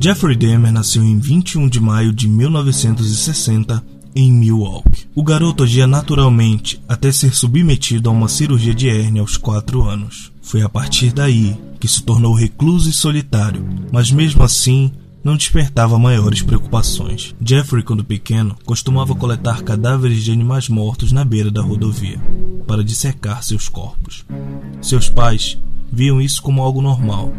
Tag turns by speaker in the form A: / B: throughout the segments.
A: Jeffrey Dahmer nasceu em 21 de maio de 1960 em Milwaukee. O garoto agia naturalmente até ser submetido a uma cirurgia de hérnia aos 4 anos. Foi a partir daí que se tornou recluso e solitário, mas mesmo assim não despertava maiores preocupações. Jeffrey, quando pequeno, costumava coletar cadáveres de animais mortos na beira da rodovia para dissecar seus corpos. Seus pais viam isso como algo normal,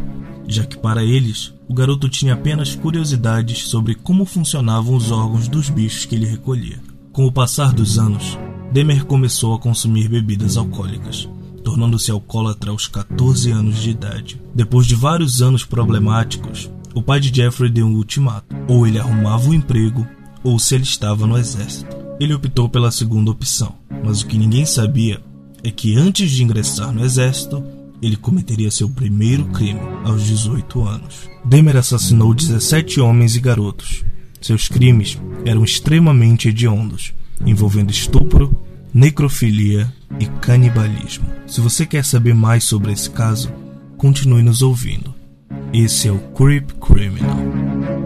A: já que para eles o garoto tinha apenas curiosidades sobre como funcionavam os órgãos dos bichos que ele recolhia. Com o passar dos anos, Demer começou a consumir bebidas alcoólicas, tornando-se alcoólatra aos 14 anos de idade. Depois de vários anos problemáticos, o pai de Jeffrey deu um ultimato: ou ele arrumava um emprego, ou se ele estava no exército. Ele optou pela segunda opção, mas o que ninguém sabia é que antes de ingressar no exército, ele cometeria seu primeiro crime aos 18 anos. Demer assassinou 17 homens e garotos. Seus crimes eram extremamente hediondos, envolvendo estupro, necrofilia e canibalismo. Se você quer saber mais sobre esse caso, continue nos ouvindo. Esse é o Creep Criminal.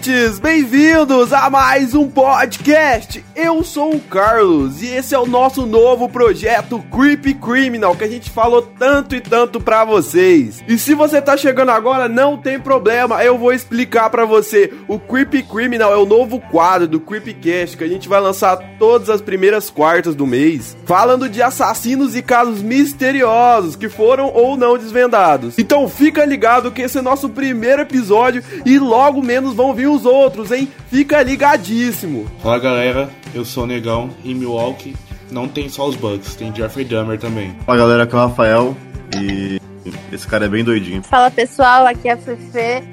B: Ouvintes, bem-vindos a mais um podcast. Eu sou o Carlos e esse é o nosso novo projeto Creepy Criminal que a gente falou tanto e tanto pra vocês. E se você tá chegando agora, não tem problema, eu vou explicar pra você. O Creepy Criminal é o novo quadro do Creepycast que a gente vai lançar todas as primeiras quartas do mês, falando de assassinos e casos misteriosos que foram ou não desvendados. Então fica ligado que esse é nosso primeiro episódio e logo menos vão vir os outros, hein? Fica ligadíssimo.
C: Fala galera, eu sou o Negão em Milwaukee não tem só os bugs, tem Jeffrey Dahmer também.
D: Fala galera, aqui é o Rafael e esse cara é bem doidinho.
E: Fala pessoal, aqui é a Fefe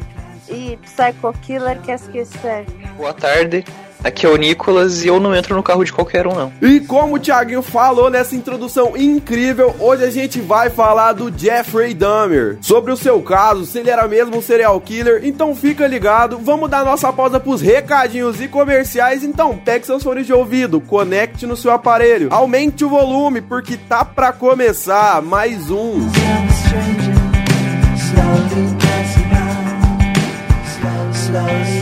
E: e Psycho Killer quer esquecer.
F: Boa tarde, Aqui é o Nicolas e eu não entro no carro de qualquer um, não.
B: E como o Thiaguinho falou nessa introdução incrível, hoje a gente vai falar do Jeffrey Dahmer. Sobre o seu caso, se ele era mesmo um serial killer, então fica ligado. Vamos dar nossa pausa pros recadinhos e comerciais, então pegue seus fones de ouvido, conecte no seu aparelho, aumente o volume, porque tá pra começar mais um. Slowly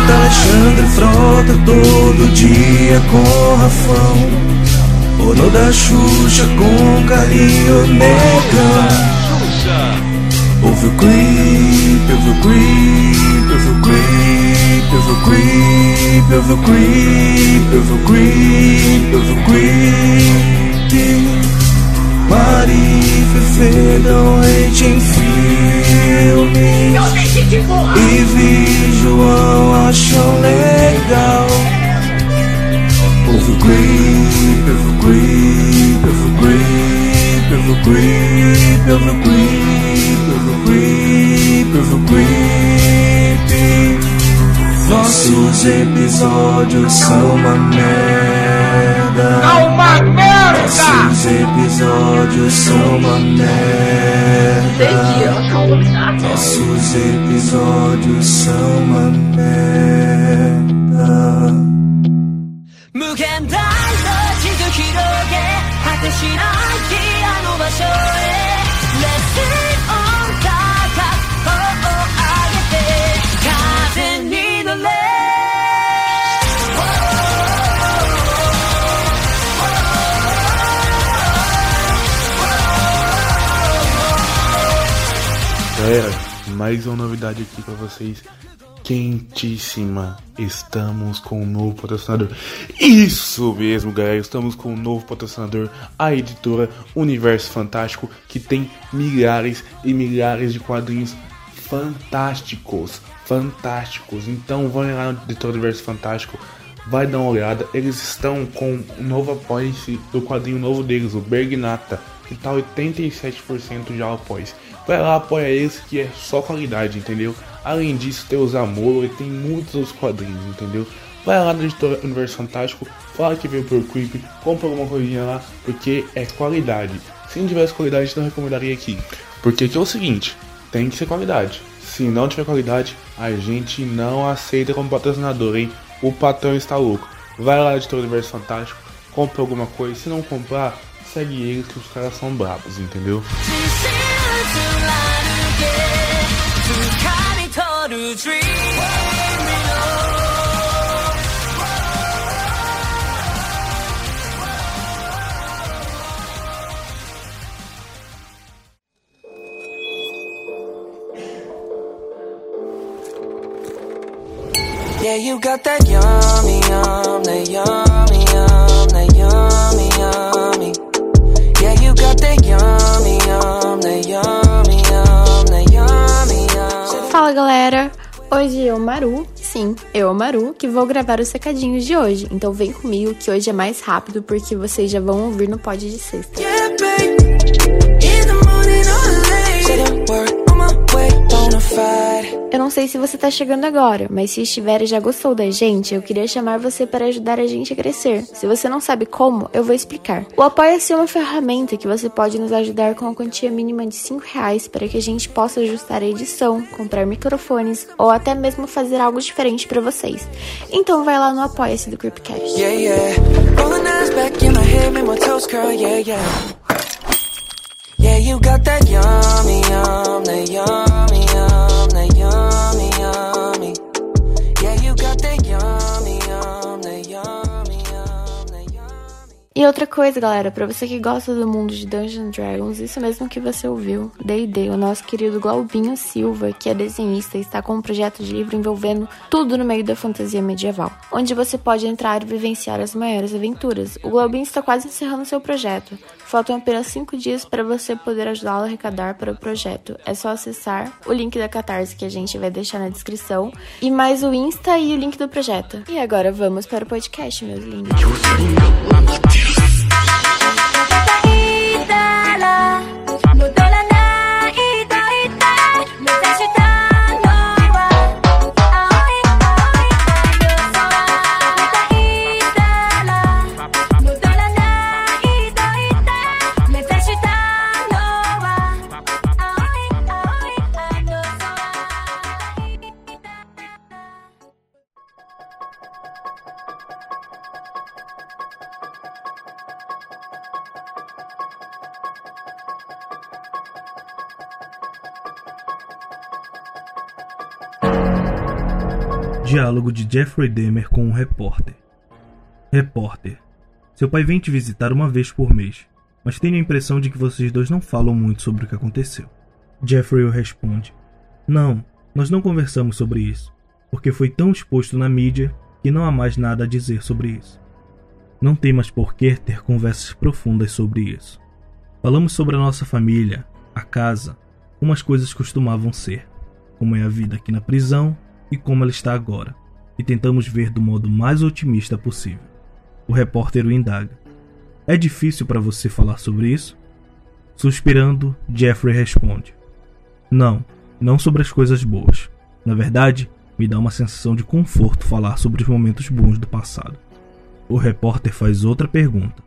G: escuta Alexandre Frota todo dia com Rafão. No da Xuxa com Carinho Negão Ouve o creep, ouve o creep, ouve o creep, ouve o creep, ouve o creep, ouve o creep, ouve o creep Mari Fefedão Leite em filmes E vi João acham legal. Ouve o creep, ouve o creep, ouve o creep, ouve o creep, ouve o creep, ouve o creep, ouve o creep Nossos episódios são uma merda.
H: É uma merda!
G: Nossos episódios são uma merda Nossos episódios são uma merda 無限大の地図広げ果てしないあの場所
C: Galera, mais uma novidade aqui pra vocês. Quentíssima. Estamos com um novo patrocinador. Isso mesmo, galera. Estamos com um novo patrocinador, a editora Universo Fantástico, que tem milhares e milhares de quadrinhos fantásticos. Fantásticos. Então, vão lá no editora Universo Fantástico. Vai dar uma olhada. Eles estão com um novo apoio do quadrinho novo deles, o Bergnata, que tá 87% já apoio. Vai lá, apoia esse que é só qualidade, entendeu? Além disso, tem os Amor e tem muitos outros quadrinhos, entendeu? Vai lá na editora Universo Fantástico, fala que veio por Creep, compra alguma coisinha lá, porque é qualidade. Se não tivesse qualidade, não recomendaria aqui. Porque aqui é o seguinte, tem que ser qualidade. Se não tiver qualidade, a gente não aceita como patrocinador, hein? O patrão está louco. Vai lá na editora Universo Fantástico, compra alguma coisa. Se não comprar, segue eles que os caras são bravos, entendeu?
G: Yeah, you got that yummy, yum, that yummy, yum, that yummy, yummy. Yeah, you got that yummy, yum, that yummy, yum, that yummy, yum.
I: Fala galera! Hoje eu, Maru, sim, eu, Maru, que vou gravar os secadinhos de hoje. Então vem comigo que hoje é mais rápido porque vocês já vão ouvir no pod de sexta.
G: Yeah.
I: Eu não sei se você tá chegando agora, mas se estiver e já gostou da gente, eu queria chamar você para ajudar a gente a crescer. Se você não sabe como, eu vou explicar. O Apoia-se é uma ferramenta que você pode nos ajudar com a quantia mínima de 5 reais para que a gente possa ajustar a edição, comprar microfones ou até mesmo fazer algo diferente para vocês. Então vai lá no Apoia-se do Creepcast.
G: Yeah, yeah. Yeah, you got that yummy, yum, that yummy, yum, that yummy, yummy. Yeah, you got that yummy.
I: E outra coisa, galera, pra você que gosta do mundo de Dungeons Dragons, isso mesmo que você ouviu, D&D, o nosso querido Glaubinho Silva, que é desenhista e está com um projeto de livro envolvendo tudo no meio da fantasia medieval, onde você pode entrar e vivenciar as maiores aventuras. O Glaubinho está quase encerrando seu projeto. Faltam apenas 5 dias para você poder ajudá-lo a arrecadar para o projeto. É só acessar o link da Catarse que a gente vai deixar na descrição, e mais o Insta e o link do projeto. E agora vamos para o podcast, meus lindos.
A: Diálogo de Jeffrey Dahmer com um repórter. Repórter. Seu pai vem te visitar uma vez por mês, mas tenho a impressão de que vocês dois não falam muito sobre o que aconteceu. Jeffrey responde: Não, nós não conversamos sobre isso, porque foi tão exposto na mídia que não há mais nada a dizer sobre isso. Não tem mais por que ter conversas profundas sobre isso. Falamos sobre a nossa família, a casa, como as coisas costumavam ser, como é a vida aqui na prisão e como ela está agora, e tentamos ver do modo mais otimista possível. O repórter o indaga: É difícil para você falar sobre isso? Suspirando, Jeffrey responde: Não, não sobre as coisas boas. Na verdade, me dá uma sensação de conforto falar sobre os momentos bons do passado. O repórter faz outra pergunta: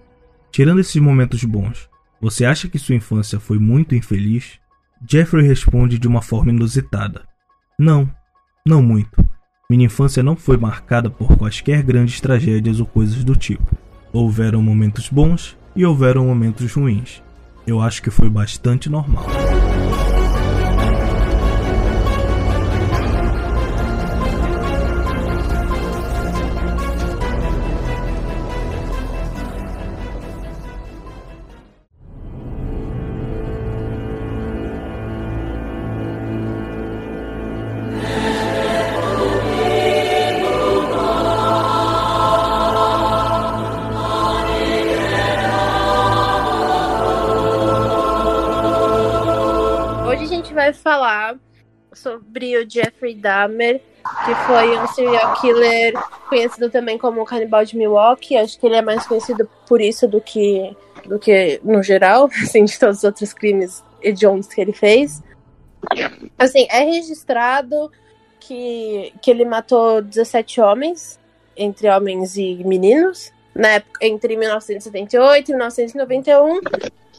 A: Tirando esses momentos bons, você acha que sua infância foi muito infeliz? Jeffrey responde de uma forma inusitada: Não, não muito. Minha infância não foi marcada por quaisquer grandes tragédias ou coisas do tipo. Houveram momentos bons e houveram momentos ruins. Eu acho que foi bastante normal.
E: Jeffrey Dahmer, que foi um serial killer conhecido também como o canibal de Milwaukee. Acho que ele é mais conhecido por isso do que, do que no geral, assim, de todos os outros crimes hediondos que ele fez. Assim, é registrado que, que ele matou 17 homens, entre homens e meninos, na época, entre 1978 e 1991.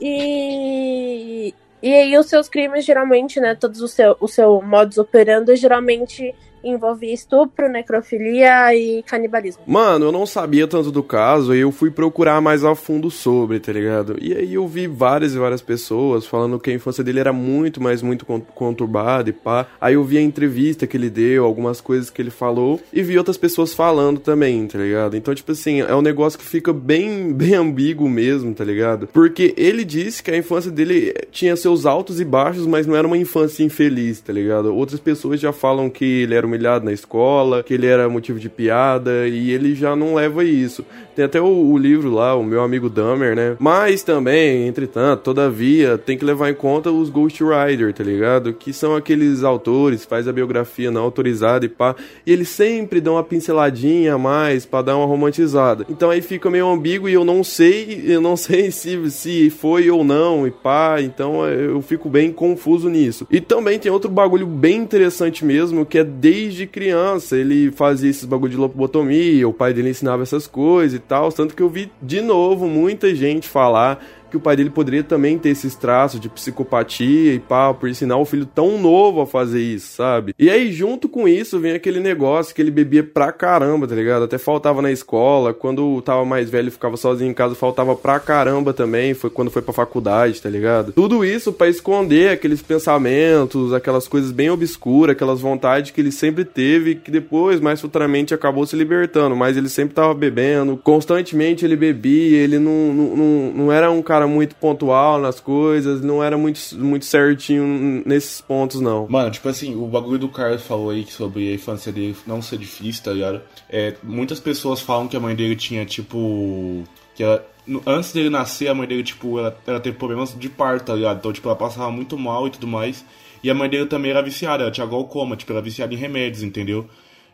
E: E, e aí os seus crimes, geralmente, né, todos o seu, o seu modus operandi, geralmente envolvia estupro, necrofilia e canibalismo.
B: Mano, eu não sabia tanto do caso e eu fui procurar mais a fundo sobre, tá ligado? E aí eu vi várias e várias pessoas falando que a infância dele era muito, mas muito con- conturbada e pá. Aí eu vi a entrevista que ele deu, algumas coisas que ele falou e vi outras pessoas falando também, tá ligado? Então, tipo assim, é um negócio que fica bem, bem ambíguo mesmo, tá ligado? Porque ele disse que a infância dele tinha seus altos e baixos, mas não era uma infância infeliz, tá ligado? Outras pessoas já falam que ele era humilhado na escola, que ele era motivo de piada, e ele já não leva isso. Tem até o, o livro lá, o meu amigo Dahmer, né? Mas também, entretanto, todavia, tem que levar em conta os Ghost Rider, tá ligado? Que são aqueles autores, faz a biografia não autorizada e pá, e eles sempre dão uma pinceladinha a mais pra dar uma romantizada. Então aí fica meio ambíguo e eu não sei, eu não sei se, se foi ou não e pá, então eu fico bem confuso nisso. E também tem outro bagulho bem interessante mesmo, que é desde criança ele fazia esses bagulho de lobotomia, o pai dele ensinava essas coisas e tal, tanto que eu vi de novo muita gente falar que o pai dele poderia também ter esses traços de psicopatia e pá, por ensinar o filho tão novo a fazer isso, sabe? E aí, junto com isso, vem aquele negócio que ele bebia pra caramba, tá ligado? Até faltava na escola, quando tava mais velho ficava sozinho em casa, faltava pra caramba também, foi quando foi pra faculdade, tá ligado? Tudo isso pra esconder aqueles pensamentos, aquelas coisas bem obscuras, aquelas vontades que ele sempre teve, que depois, mais futuramente, acabou se libertando, mas ele sempre tava bebendo, constantemente ele bebia, ele não, não, não, não era um cara muito pontual nas coisas, não era muito, muito certinho nesses pontos, não.
C: Mano, tipo assim, o bagulho do Carlos falou aí sobre a infância dele não ser difícil, tá ligado? É, muitas pessoas falam que a mãe dele tinha, tipo. Que ela, antes dele nascer, a mãe dele, tipo, ela, ela teve problemas de parto, tá ligado? Então, tipo, ela passava muito mal e tudo mais. E a mãe dele também era viciada, ela tinha glaucoma, tipo, ela era viciada em remédios, entendeu?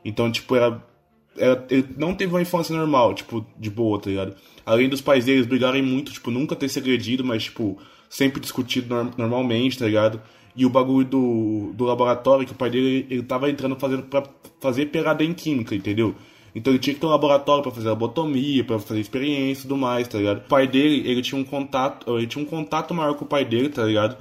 C: Então, tipo, ela, ela, ele não teve uma infância normal, tipo, de boa, tá ligado? Além dos pais deles brigarem muito, tipo, nunca ter se agredido, mas, tipo, sempre discutido norm- normalmente, tá ligado? E o bagulho do, do laboratório, que o pai dele, ele tava entrando fazendo pra fazer PhD em química, entendeu? Então ele tinha que ter um laboratório pra fazer lobotomia, pra fazer experiência e tudo mais, tá ligado? O pai dele, ele tinha um contato, ele tinha um contato maior com o pai dele, tá ligado?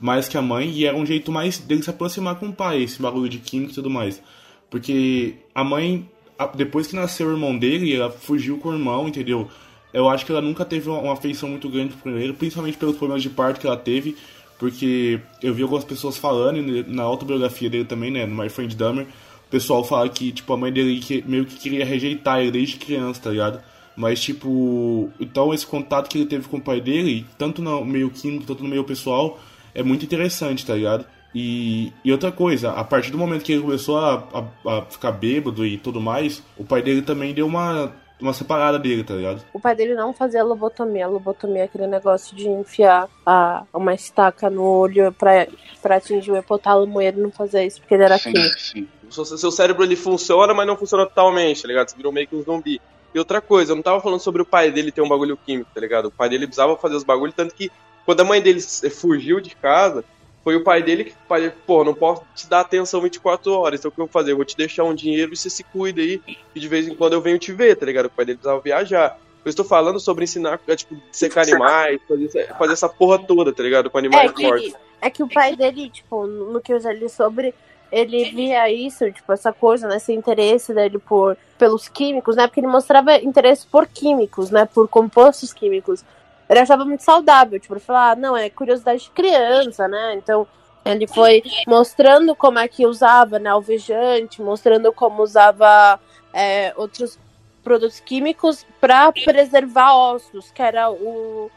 C: Mais que a mãe, e era um jeito mais dele se aproximar com o pai, esse bagulho de química e tudo mais. Porque a mãe, depois que nasceu o irmão dele, ela fugiu com o irmão, entendeu? Eu acho que ela nunca teve uma, afeição muito grande por ele, principalmente pelos problemas de parto que ela teve, porque eu vi algumas pessoas falando, na autobiografia dele também, né, no My Friend Dahmer, o pessoal fala que, tipo, a mãe dele meio que queria rejeitar ele desde criança, tá ligado? Mas, tipo, então esse contato que ele teve com o pai dele, tanto no meio químico, tanto no meio pessoal, é muito interessante, tá ligado? E, e outra coisa, a partir do momento que ele começou a, a, a ficar bêbado e tudo mais, o pai dele também deu uma, uma separada dele, tá ligado?
E: O pai dele não fazia lobotomia. A lobotomia é aquele negócio de enfiar a, uma estaca no olho pra, pra atingir o hipotálamo e ele não fazia isso porque ele era
J: Sim,
E: químico.
J: sim.
B: seu, seu cérebro ele funciona, mas não funciona totalmente, tá ligado? Você virou meio que um zumbi. E outra coisa, eu não tava falando sobre o pai dele ter um bagulho químico, tá ligado? O pai dele precisava fazer os bagulhos, tanto que quando a mãe dele s- fugiu de casa, foi o pai dele que, pai pô, não posso te dar atenção 24 horas, então o que eu vou fazer? Eu vou te deixar um dinheiro e você se cuida aí, e de vez em quando eu venho te ver, tá ligado? O pai dele precisava viajar. Eu estou falando sobre ensinar, é, tipo, secar animais, fazer, fazer essa porra toda, tá ligado? Com animais
E: É que, é que o pai dele, tipo, no que eu já li sobre, ele via isso, tipo, essa coisa, né, esse interesse dele por, pelos químicos, né, porque ele mostrava interesse por químicos, né, por compostos químicos. Ele achava muito saudável, tipo, ele ah, não, é curiosidade de criança, né, então ele foi mostrando como é que usava, né, alvejante, mostrando como usava é, outros produtos químicos para preservar ossos, que era o,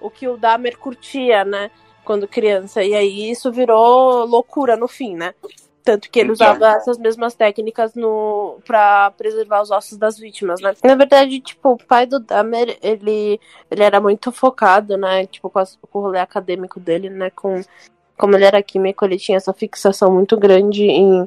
E: o que o Dahmer curtia, né, quando criança. E aí isso virou loucura no fim, né? Tanto que ele usava essas mesmas técnicas no para preservar os ossos das vítimas, né? Na verdade, tipo, o pai do Dahmer, ele, ele era muito focado, né? Tipo, com, as- com o rolê acadêmico dele, né? Com como ele era químico, ele tinha essa fixação muito grande em,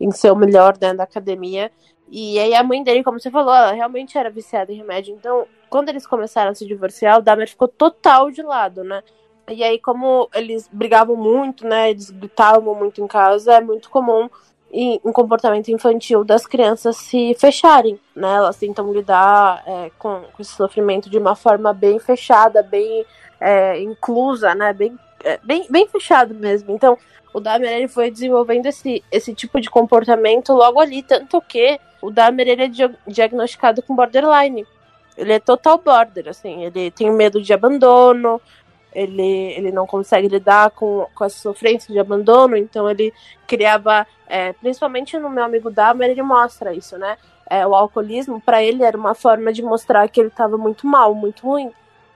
E: em ser o melhor dentro da academia. E aí a mãe dele, como você falou, ela realmente era viciada em remédio. Então, quando eles começaram a se divorciar, o Dahmer ficou total de lado, né? E aí, como eles brigavam muito, né? Eles gritavam muito em casa, é muito comum em um comportamento infantil das crianças se fecharem, né? Elas tentam lidar é, com, com, esse sofrimento de uma forma bem fechada, bem é, inclusa, né? Bem, é, bem, bem fechado mesmo. Então, o Dahmer ele foi desenvolvendo esse, esse tipo de comportamento logo ali, tanto que o Dahmer ele é diagnosticado com borderline. Ele é total border, assim, ele tem medo de abandono, ele, ele não consegue lidar com, com essa sofrência de abandono, então ele criava, é, principalmente no meu amigo Dahmer, ele mostra isso, né? É, o alcoolismo, para ele, era uma forma de mostrar que ele estava muito mal, muito ruim.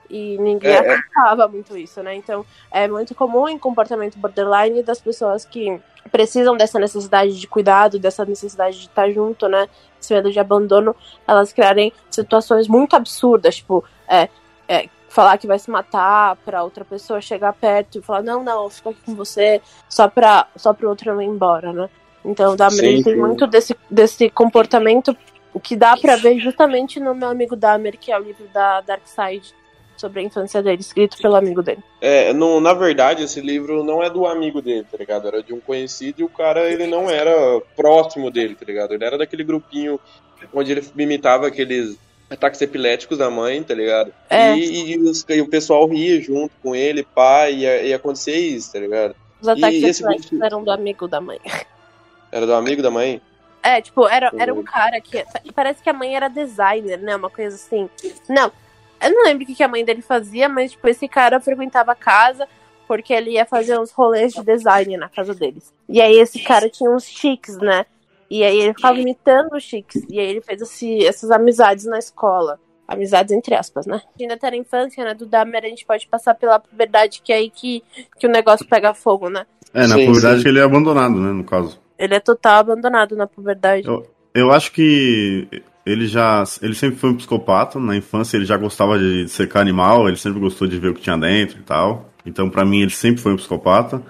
E: E ninguém é, acreditava muito isso, né? Então, é muito comum em comportamento borderline das pessoas que precisam dessa necessidade de cuidado, dessa necessidade de estar junto, né? Esse medo de abandono, elas criarem situações muito absurdas, tipo, é, é, falar que vai se matar para outra pessoa chegar perto e falar não, não, eu fico aqui com você só para só para o outro não ir embora, né? Então, Dahmer tem muito desse, desse comportamento que dá para ver justamente no meu amigo Dahmer, que é o livro da Dark Side sobre a infância dele, escrito pelo amigo dele.
B: É, no, na verdade, esse livro não é do amigo dele, tá ligado? Era de um conhecido e o cara, ele não era próximo dele, tá ligado? Ele era daquele grupinho onde ele imitava aqueles ataques epiléticos da mãe, tá ligado? É. E, e, os, e, o pessoal ria junto com ele, pai, e ia acontecer isso, tá ligado?
E: Os ataques e epiléticos esse... eram do amigo da mãe.
B: Era do amigo da mãe?
E: É, tipo, era, era um cara que. Parece que a mãe era designer, né? Uma coisa assim. Não, eu não lembro o que a mãe dele fazia, mas, tipo, esse cara frequentava a casa porque ele ia fazer uns rolês de design na casa deles. E aí esse cara tinha uns chiques, né? E aí ele ficava imitando os chiques. E aí ele fez esse, essas amizades na escola. Amizades entre aspas, né? Ainda tá na infância, né? Do Dahmer, a gente pode passar pela puberdade, que é aí que, que o negócio pega fogo, né?
D: É, na sim, puberdade sim. ele é abandonado, né? No caso.
E: Ele é total abandonado na puberdade.
D: Eu, eu acho que ele já. Ele sempre foi um psicopata. Na infância ele já gostava de secar animal, ele sempre gostou de ver o que tinha dentro e tal. Então, para mim, ele sempre foi um psicopata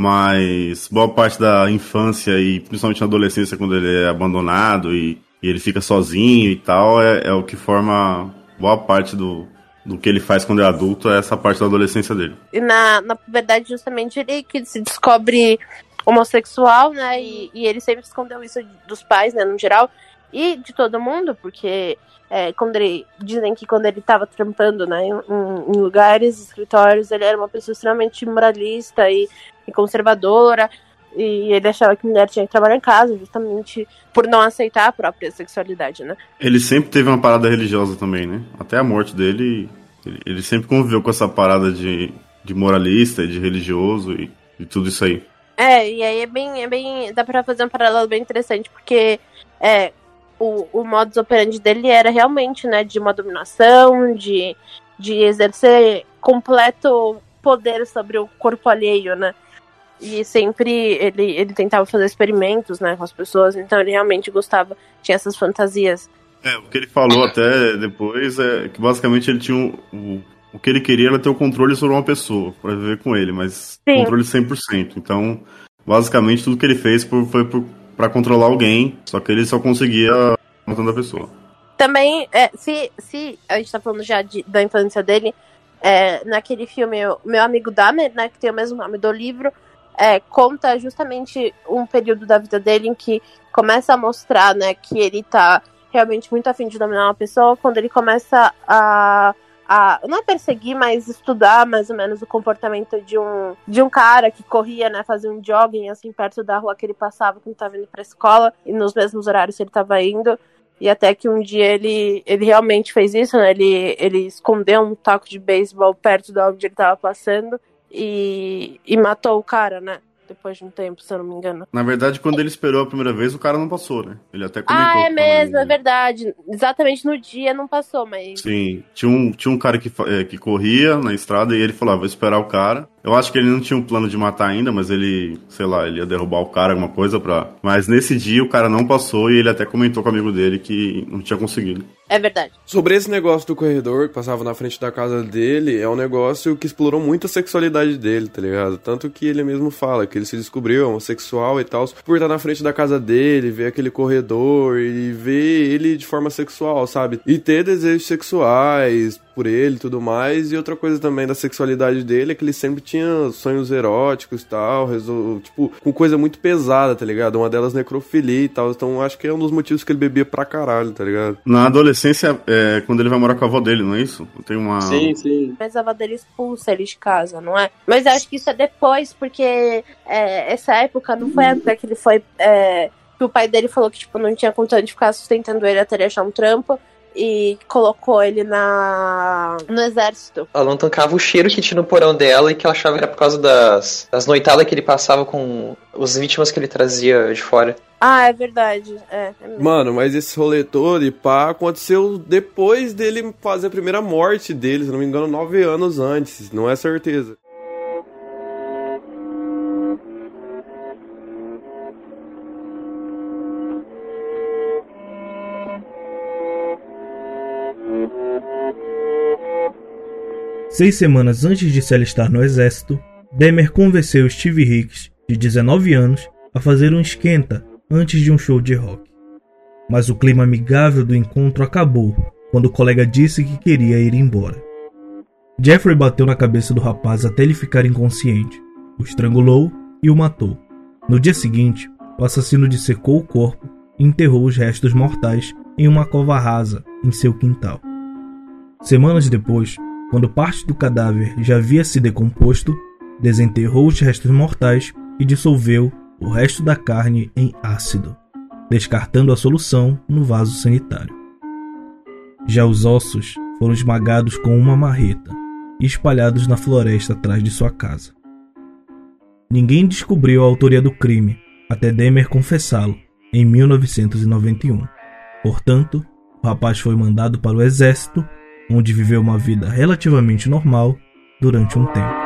D: mas boa parte da infância e principalmente na adolescência, quando ele é abandonado e, e ele fica sozinho e tal, é, é, o que forma boa parte do, do que ele faz quando é adulto, é essa parte da adolescência dele.
E: E na, na verdade, justamente ele que se descobre homossexual, né? E, e ele sempre escondeu isso dos pais, né, no geral, e de todo mundo, porque é, quando ele, dizem que quando ele estava trampando né, em, em, lugares, escritórios, ele era uma pessoa extremamente moralista e, e, conservadora. E ele achava que mulher tinha que trabalhar em casa, justamente por não aceitar a própria sexualidade, né?
D: Ele sempre teve uma parada religiosa também, né? Até a morte dele, ele, ele sempre conviveu com essa parada de, de moralista, de religioso e, e tudo isso aí.
E: É, e aí é bem, é bem. dá pra fazer um paralelo bem interessante, porque é, o, o modus operandi dele era realmente, né, de uma dominação, de, de exercer completo poder sobre o corpo alheio, né? E sempre ele, ele tentava fazer experimentos, né, com as pessoas, então ele realmente gostava, tinha essas fantasias.
D: É, o que ele falou até depois é que basicamente ele tinha um, o, o que ele queria era ter o controle sobre uma pessoa, para viver com ele, mas Sim. controle 100%. Então, basicamente tudo que ele fez foi por para controlar alguém, só que ele só conseguia matando a pessoa.
E: Também, é, se, se a gente tá falando já de, da infância dele, é, naquele filme, meu amigo Dahmer, né, que tem o mesmo nome do livro, é, conta justamente um período da vida dele em que começa a mostrar, né, que ele tá realmente muito afim de dominar uma pessoa, quando ele começa a a não a perseguir, mas estudar mais ou menos o comportamento de um de um cara que corria, né, fazia um jogging assim perto da rua que ele passava quando estava indo para escola e nos mesmos horários que ele estava indo. E até que um dia ele, ele realmente fez isso, né? Ele, ele escondeu um taco de beisebol perto de onde ele estava passando e, e matou o cara, né? Depois de um tempo, se eu não me engano.
D: Na verdade, quando ele esperou a primeira vez, o cara não passou, né? Ele até comentou.
E: Ah, é mesmo, é verdade. Exatamente no dia não passou, mas.
D: Sim. Tinha um, tinha um cara que, é, que corria na estrada e ele falava, vou esperar o cara. Eu acho que ele não tinha um plano de matar ainda, mas ele, sei lá, ele ia derrubar o cara, alguma coisa pra. Mas nesse dia o cara não passou e ele até comentou com o amigo dele que não tinha conseguido.
E: É verdade.
B: Sobre esse negócio do corredor que passava na frente da casa dele, é um negócio que explorou muito a sexualidade dele, tá ligado? Tanto que ele mesmo fala que ele se descobriu homossexual e tal, por estar na frente da casa dele, ver aquele corredor e ver ele de forma sexual, sabe? E ter desejos sexuais por ele e tudo mais. E outra coisa também da sexualidade dele é que ele sempre tinha sonhos eróticos e tal, resol... tipo, com coisa muito pesada, tá ligado? Uma delas necrofilia e tal. Então acho que é um dos motivos que ele bebia pra caralho, tá ligado?
D: Na adolescência, é quando ele vai morar com a avó dele, não é isso? Tem uma.
B: Sim, sim.
E: Mas a avó dele expulsa ele de casa, não é? Mas eu acho que isso é depois, porque é, essa época não foi a época que ele foi. É, que o pai dele falou que tipo, não tinha condição de ficar sustentando ele até ele achar um trampo. E colocou ele na no exército.
F: Ela não tancava o cheiro que tinha no porão dela e que ela achava que era por causa das, das noitadas que ele passava com as vítimas que ele trazia de fora.
E: Ah, é verdade. É, é.
B: Mano, mas esse rolê todo e pá aconteceu depois dele fazer a primeira morte dele, se não me engano, nove anos antes, não é certeza.
A: Seis semanas antes de se alistar no exército, Demer convenceu Steve Hicks, de 19 anos, a fazer um esquenta antes de um show de rock. Mas o clima amigável do encontro acabou quando o colega disse que queria ir embora. Jeffrey bateu na cabeça do rapaz até ele ficar inconsciente, o estrangulou e o matou. No dia seguinte, o assassino dissecou o corpo e enterrou os restos mortais em uma cova rasa em seu quintal. Semanas depois, quando parte do cadáver já havia se decomposto, desenterrou os restos mortais e dissolveu o resto da carne em ácido, descartando a solução no vaso sanitário. Já os ossos foram esmagados com uma marreta e espalhados na floresta atrás de sua casa. Ninguém descobriu a autoria do crime até Demer confessá-lo em 1991. Portanto, o rapaz foi mandado para o exército, onde viveu uma vida relativamente normal durante um tempo.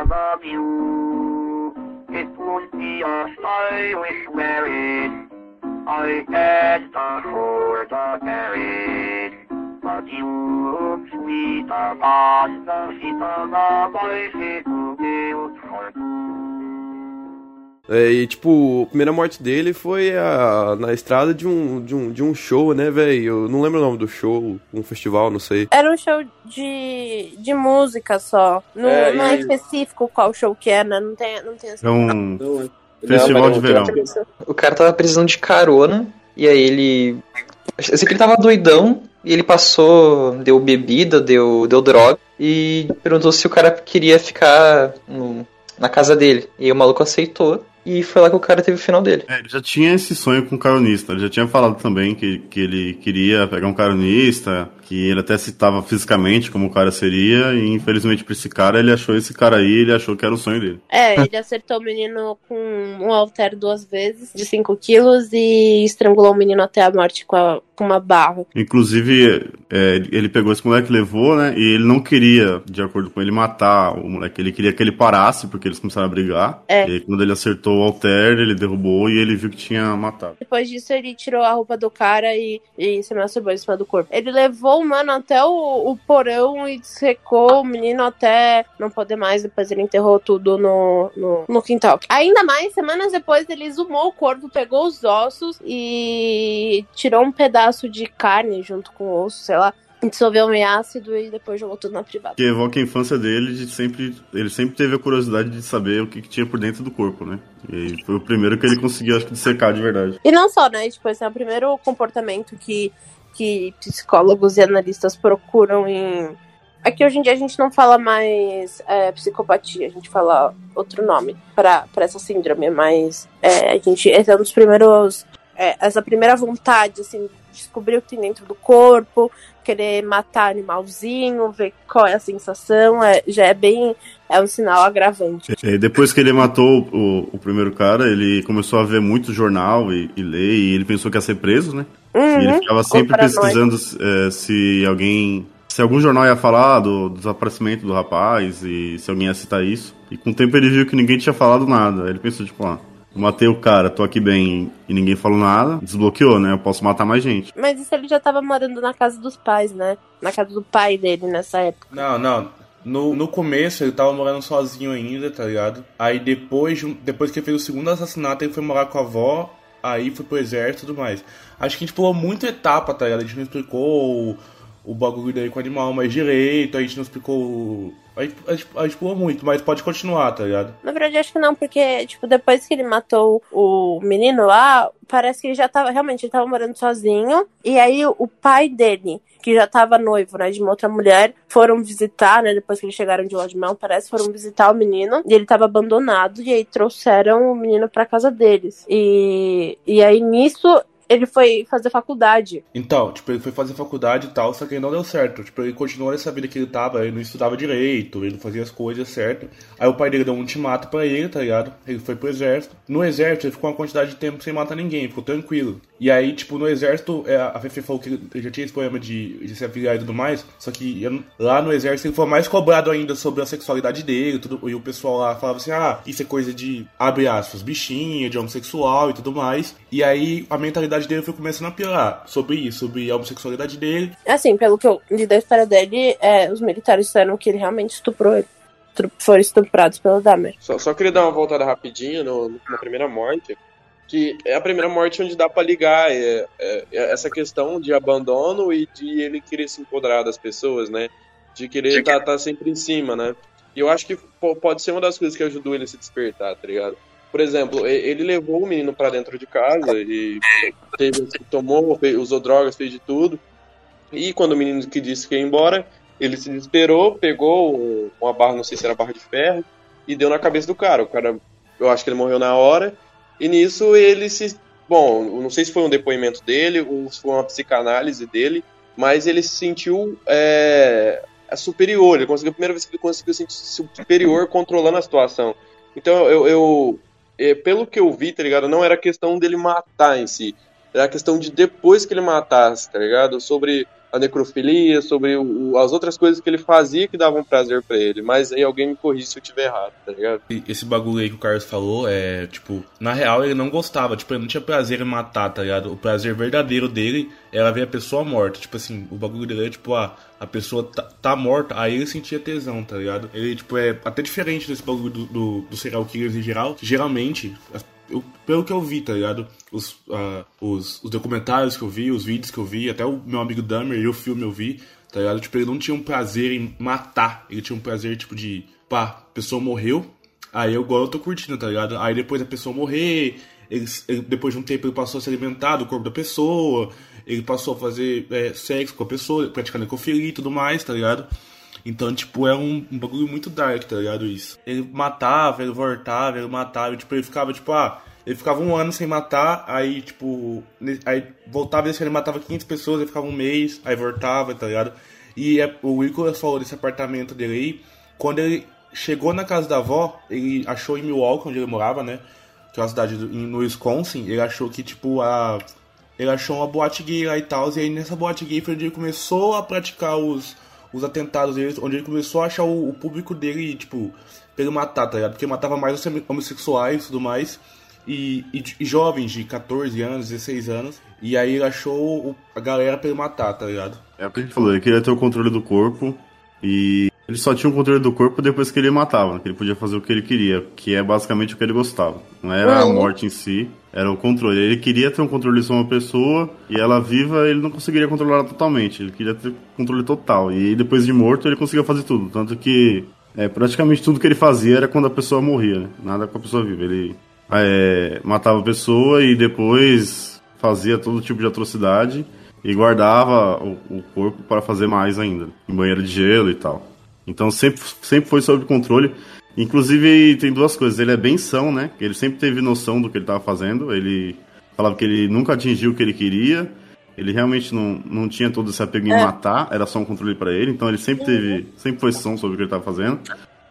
B: É, e tipo, a primeira morte dele foi a, na estrada de um, de um, de um show, né, velho? Eu não lembro o nome do show, um festival, não sei.
E: Era um show de, de música só. Não
B: É,
E: não é
B: e-
E: específico qual show que é, né? Não tem, não tem essa.
D: É um
B: Não,
D: festival de verão.
F: O cara tava precisando de carona, e aí ele. Eu sei que ele tava doidão, e ele passou, deu bebida, deu, deu droga, e perguntou se o cara queria ficar no- na casa dele. E aí o maluco aceitou, e foi lá que o cara teve o final dele.
D: É, ele já tinha esse sonho com caronista. Ele já tinha falado também que, que ele queria pegar um caronista, que ele até citava fisicamente como o cara seria, e infelizmente pra esse cara, ele achou esse cara aí, ele achou que era o sonho dele.
E: É, ele acertou o menino com um halter duas vezes, de 5 quilos, e estrangulou o menino até a morte com, a- com uma barra.
D: Inclusive, é, ele pegou esse moleque, levou, né? E ele não queria, de acordo com ele, matar o moleque. Ele queria que ele parasse, porque eles começaram a brigar.
E: É.
D: E aí, quando ele acertou o alter, ele derrubou e ele viu que tinha matado.
E: Depois disso, ele tirou a roupa do cara e, e se masturbou em cima do corpo. Ele levou o mano até o, o porão e secou o menino até não poder mais. Depois ele enterrou tudo no, no, no quintal. Ainda mais, semanas depois, ele exumou o corpo, pegou os ossos e tirou um pedaço de carne junto com o osso, sei lá. Dissolveu em ácido e depois jogou tudo na privada.
D: Que evoca a infância dele de sempre. Ele sempre teve a curiosidade de saber o que, que tinha por dentro do corpo, né? E foi o primeiro que ele conseguiu, acho que, dissecar de verdade.
E: E não só, né? Tipo, esse é o primeiro comportamento que, que psicólogos e analistas procuram em. Aqui hoje em dia a gente não fala mais é, psicopatia, a gente fala outro nome para essa síndrome, mas é, a gente. Esse é um dos primeiros. é, essa primeira vontade, assim, descobrir o que tem dentro do corpo, querer matar animalzinho, ver qual é a sensação, é, já é bem. É um sinal agravante.
D: É, depois que ele matou o, o primeiro cara, ele começou a ver muito jornal e, e ler, e ele pensou que ia ser preso, né? E ele
E: Uhum,
D: ficava sempre pesquisando é, se alguém se algum jornal ia falar do, do desaparecimento do rapaz e se alguém ia citar isso. E com o tempo ele viu que ninguém tinha falado nada. Ele pensou, tipo, ah, matei o cara, tô aqui bem e ninguém falou nada. Desbloqueou, né? Eu posso matar mais gente.
E: Mas isso ele já tava morando na casa dos pais, né? Na casa do pai dele nessa época.
C: Não, não. No, no começo ele tava morando sozinho ainda, tá ligado? Aí depois, de depois que ele fez o segundo assassinato, ele foi morar com a avó, aí foi pro exército e tudo mais. Acho que a gente pulou muito etapa, tá ligado? A gente não explicou o, bagulho daí com o animal mais direito, a gente não explicou. o- A gente, a, gente, a gente pulou muito, mas pode continuar, tá ligado?
E: Na verdade, acho que não, porque, tipo, depois que ele matou o menino lá, parece que ele já tava, realmente, ele tava morando sozinho. E aí, o pai dele, que já tava noivo, né, de uma outra mulher, foram visitar, né, depois que eles chegaram de Lodmão, parece, foram visitar o menino. E ele tava abandonado, e aí trouxeram o menino pra casa deles. E, e aí, nisso, ele foi fazer faculdade.
C: Então, tipo, ele foi fazer faculdade e tal, só que não deu certo. Tipo, ele continuou nessa vida que ele tava, ele não estudava direito, ele não fazia as coisas certo. Aí o pai dele deu um ultimato pra ele, tá ligado? Ele foi pro exército. No exército, ele ficou uma quantidade de tempo sem matar ninguém, ficou tranquilo. E aí, tipo, no exército, é, a Fefe falou que ele já tinha esse problema de, de se afiliar e tudo mais, só que eu- lá no exército ele foi mais cobrado ainda sobre a sexualidade dele, tudo, e o pessoal lá falava assim, ah, isso é coisa de, abre aspas, bichinha, de homossexual e tudo mais. E aí a mentalidade dele foi começando a piorar sobre isso, sobre a homossexualidade dele.
E: Assim, pelo que eu li da história dele, é, os militares disseram que ele realmente estuprou ele. Foram estuprados pelo Dahmer.
B: Só, só queria dar uma voltada rapidinho no- na primeira morte, que é a primeira morte onde dá pra ligar é, é- é essa questão de abandono e de ele querer se empoderar das pessoas, né? De querer estar tá, sempre em cima, né? E eu acho que po- pode ser uma das coisas que ajudou ele a se despertar, tá ligado? Por exemplo, ele levou o menino pra dentro de casa e teve, tomou, usou drogas, fez de tudo. E quando o menino que disse que ia embora, ele se desesperou, pegou um- uma barra, não sei se era barra de ferro, e deu na cabeça do cara. O cara, eu acho que ele morreu na hora. E nisso ele se. Bom, não sei se foi um depoimento dele ou se foi uma psicanálise dele, mas ele se sentiu é, superior. Ele conseguiu, a primeira vez que ele conseguiu se sentir superior controlando a situação. Então eu. eu é, pelo que eu vi, tá ligado? Não era questão dele matar em si. Era questão de depois que ele matasse, tá ligado? Sobre a necrofilia, sobre o- as outras coisas que ele fazia que davam prazer pra ele. Mas aí alguém me corrige se eu tiver errado, tá ligado?
C: Esse bagulho aí que o Carlos falou é, tipo, na real ele não gostava, tipo, ele não tinha prazer em matar, tá ligado? O prazer verdadeiro dele era ver a pessoa morta. Tipo assim, o bagulho dele é tipo, ah, a pessoa tá, tá morta, aí ele sentia tesão, tá ligado? Ele, tipo, é até diferente desse bagulho do, do, do serial killers em geral. Geralmente, as- eu- pelo que eu vi, tá ligado? Os, ah, os, os documentários que eu vi, os vídeos que eu vi, até o meu amigo Dahmer e o filme eu vi, tá ligado? Tipo, ele não tinha um prazer em matar, ele tinha um prazer, tipo, de, pá, a pessoa morreu, Aí agora eu tô curtindo, tá ligado? Aí depois a pessoa morrer, ele, ele- depois de um tempo ele passou a se alimentar do corpo da pessoa, ele passou a fazer é, sexo com a pessoa, praticar necrofilia e tudo mais, tá ligado? Então, tipo, é um, um bagulho muito dark, tá ligado? Isso. Ele matava, ele voltava, ele matava, e, tipo, ele ficava, tipo, ah, ele ficava um ano sem matar, aí, tipo, aí voltava e ele matava 500 pessoas, ele ficava um mês, aí voltava, tá ligado? E é, o Nicolas falou desse apartamento dele aí, quando ele chegou na casa da avó, ele achou em Milwaukee, onde ele morava, né? Que é uma cidade do- no Wisconsin, ele achou que, tipo, a. Ele achou uma boate gay lá e tal, e aí nessa boate gay foi onde ele começou a praticar os, os atentados dele, onde ele começou a achar o, o público dele, tipo, pra ele matar, tá ligado? Porque ele matava mais os homossexuais e tudo mais, e, e, e jovens de 14 anos, 16 anos, e aí ele achou o- a galera pra ele matar, tá ligado?
D: É o que gente falou, ele queria ter o controle do corpo e ele só tinha o controle do corpo depois que ele matava, que ele podia fazer o que ele queria, que é basicamente o que ele gostava. Não era a
E: Uhum.
D: morte em si, era o controle. Ele queria ter um controle sobre uma pessoa e ela viva, ele não conseguiria controlar totalmente, ele queria ter controle total. E depois de morto ele conseguia fazer tudo, tanto que é, praticamente tudo que ele fazia era quando a pessoa morria, né? nada com a pessoa viva. Ele é, matava a pessoa e depois fazia todo tipo de atrocidade e guardava o, o corpo para fazer mais ainda, em banheiro de gelo e tal. Então sempre, sempre foi sob controle. Inclusive tem duas coisas, ele é bem são, né? Ele sempre teve noção do que ele estava fazendo, ele falava que ele nunca atingiu o que ele queria, ele realmente não, não tinha todo esse apego em
E: É.
D: matar, era só um controle para ele, então ele sempre teve, sempre foi são sobre o que ele estava fazendo.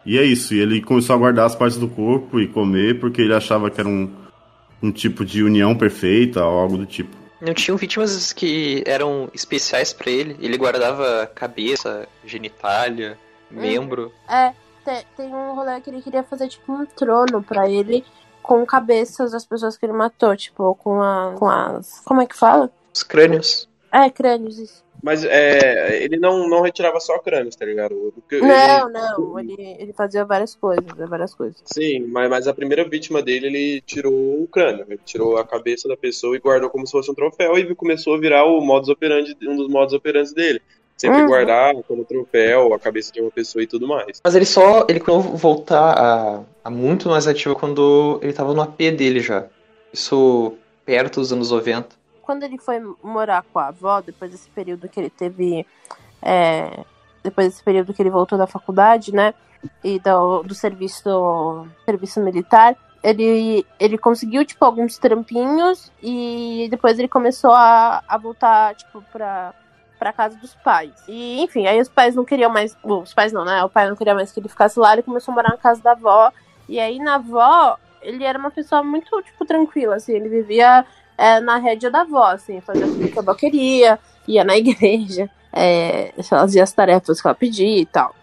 D: E é isso, e ele começou a guardar as partes do corpo e comer porque ele achava que era um, um tipo de união perfeita ou algo do tipo.
F: Não tinham vítimas que eram especiais pra ele? Ele guardava cabeça, genitália, membro.
E: É, te- tem um rolê que ele queria fazer, tipo, um trono pra ele com cabeças das pessoas que ele matou, tipo, com, a, com as. Como é que fala?
F: Os crânios.
E: É, crânios, isso.
K: Mas é, ele não, não retirava só crânios, tá ligado? O que- ele-
E: Não, não, ele, ele fazia várias coisas, várias coisas.
K: Sim, mas, mas a primeira vítima dele, ele tirou o crânio. Ele tirou a cabeça da pessoa e guardou como se fosse um troféu e começou a virar o modus operandi, um dos modus operandi dele. Sempre
E: Uhum.
K: guardar como troféu a cabeça de uma pessoa e tudo mais.
F: Mas ele só. Ele começou a voltar a, a muito mais ativo quando ele tava no AP dele já. Isso perto dos anos 90.
E: Quando ele foi morar com a avó, depois desse período que ele teve. é, depois desse período que ele voltou da faculdade, né? E do, do serviço, serviço militar, ele, ele conseguiu, tipo, alguns trampinhos e depois ele começou a, a voltar, tipo, pra, pra casa dos pais. E, enfim, aí os pais não queriam mais. bom, Os pais não, né? O pai não queria mais que ele ficasse lá, ele começou a morar na casa da avó. E aí, na avó, ele era uma pessoa muito, tipo, tranquila, assim, ele vivia é, na rédea da avó, assim, fazia tudo que a avó queria, ia na igreja, é, fazia as tarefas que ela pedia e tal.